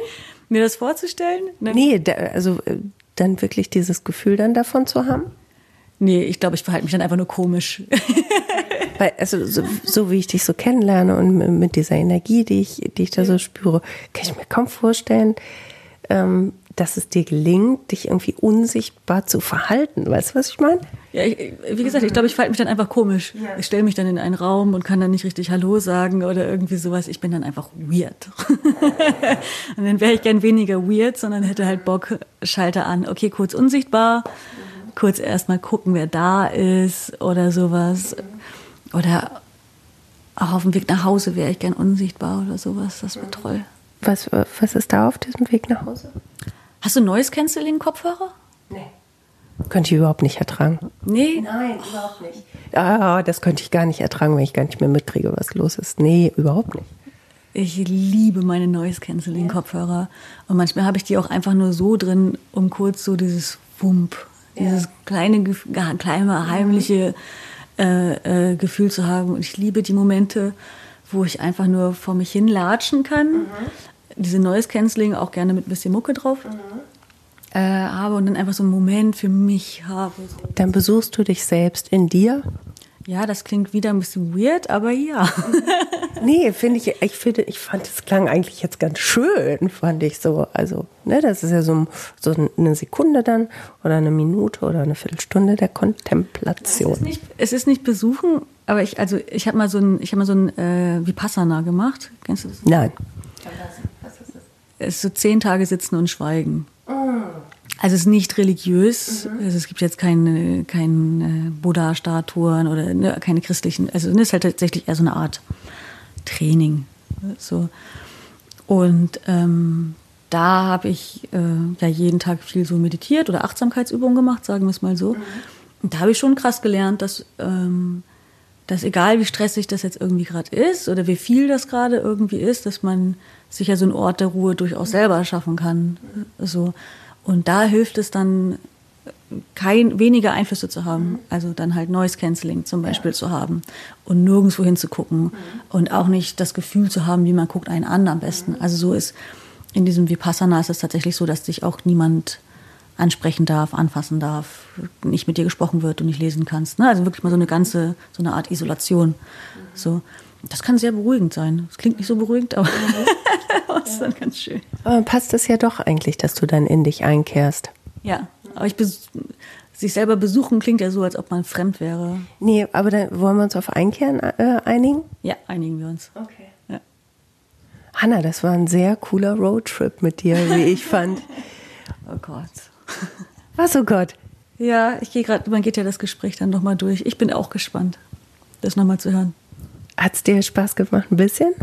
Mir das vorzustellen? Ne? Nee, da, also äh, dann wirklich dieses Gefühl dann davon zu haben? Nee, ich glaube, ich verhalte mich dann einfach nur komisch. [LAUGHS] Weil, also so, so wie ich dich so kennenlerne und mit dieser Energie, die ich, die ich da so spüre, kann ich mir kaum vorstellen, ähm, dass es dir gelingt, dich irgendwie unsichtbar zu verhalten. Weißt du, was ich meine? Ja, ich, wie gesagt, ich glaube, ich verhalte mich dann einfach komisch. Ja. Ich stelle mich dann in einen Raum und kann dann nicht richtig Hallo sagen oder irgendwie sowas. Ich bin dann einfach weird. [LAUGHS] und dann wäre ich gern weniger weird, sondern hätte halt Bock, Schalter an. Okay, kurz unsichtbar, kurz erstmal gucken, wer da ist oder sowas. Oder auch auf dem Weg nach Hause wäre ich gern unsichtbar oder sowas. Das wäre toll. Was, was ist da auf diesem Weg nach Hause? Hast du Noise Canceling Kopfhörer? Nee. Könnte ich überhaupt nicht ertragen. Nee? Nein, überhaupt nicht. Ah, das könnte ich gar nicht ertragen, wenn ich gar nicht mehr mitkriege, was los ist. Nee, überhaupt nicht. Ich liebe meine Noise Canceling Kopfhörer. Und manchmal habe ich die auch einfach nur so drin, um kurz so dieses Wump, dieses ja. kleine, kleine, heimliche äh, äh, Gefühl zu haben. Und ich liebe die Momente, wo ich einfach nur vor mich hin latschen kann. Mhm diese Noise Canceling auch gerne mit ein bisschen Mucke drauf mhm. Äh, habe und dann einfach so einen Moment für mich habe. Dann besuchst du dich selbst in dir? Ja, das klingt wieder ein bisschen weird, aber ja. [LAUGHS] nee, finde ich, ich finde, ich fand, es klang eigentlich jetzt ganz schön, fand ich so. Also, ne, das ist ja so, so eine Sekunde dann oder eine Minute oder eine Viertelstunde der Kontemplation. Es ist nicht, es ist nicht besuchen, aber ich, also ich habe mal so ein, ich habe mal so ein äh, Vipassana gemacht. Kennst du das? Nein ist so zehn Tage sitzen und schweigen. Also es ist nicht religiös. Mhm. Also es gibt jetzt keine, keine Buddha-Statuen oder ne, keine christlichen. Also es ist halt tatsächlich eher so eine Art Training. So. Und ähm, da habe ich äh, ja jeden Tag viel so meditiert oder Achtsamkeitsübungen gemacht, sagen wir es mal so. Mhm. Und da habe ich schon krass gelernt, dass, ähm, dass egal wie stressig das jetzt irgendwie gerade ist oder wie viel das gerade irgendwie ist, dass man sich ja so einen Ort der Ruhe durchaus selber schaffen kann. So. Und da hilft es dann, kein, weniger Einflüsse zu haben. Also dann halt Noise Cancelling zum Beispiel ja. zu haben und nirgendwo hinzugucken mhm. und auch nicht das Gefühl zu haben, wie man guckt einen an am besten. Mhm. Also so ist in diesem Vipassana ist es tatsächlich so, dass dich auch niemand ansprechen darf, anfassen darf, nicht mit dir gesprochen wird und nicht lesen kannst. Ne? Also wirklich mal so eine ganze, so eine Art Isolation. Mhm. So. Das kann sehr beruhigend sein. Das klingt nicht so beruhigend, aber [LAUGHS] das ist dann ganz schön. Aber passt es ja doch eigentlich, dass du dann in dich einkehrst. Ja, aber ich sich selber besuchen klingt ja so, als ob man fremd wäre. Nee, aber dann wollen wir uns auf Einkehren äh, einigen? Ja, einigen wir uns. Okay. Ja. Hanna, das war ein sehr cooler Roadtrip mit dir, wie ich fand. [LAUGHS] oh Gott. Was, oh Gott? Ja, ich gehe gerade, man geht ja das Gespräch dann nochmal durch. Ich bin auch gespannt, das nochmal zu hören. Hat es dir Spaß gemacht, ein bisschen?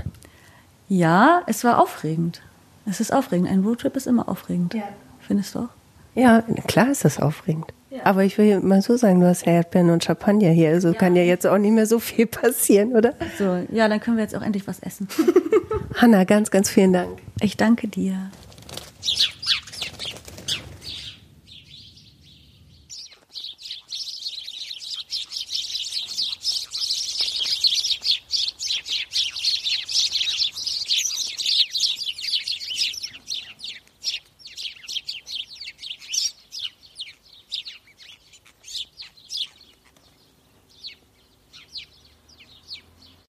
Ja, es war aufregend. Es ist aufregend. Ein Roadtrip ist immer aufregend. Ja. Findest du auch? Ja, klar ist das aufregend. Ja. Aber ich will mal so sagen, du hast ja Erdbeeren und Champagner hier, also ja. kann ja jetzt auch nicht mehr so viel passieren, oder? So, ja, dann können wir jetzt auch endlich was essen. [LAUGHS] Hanna, ganz, ganz vielen Dank. Ich danke dir.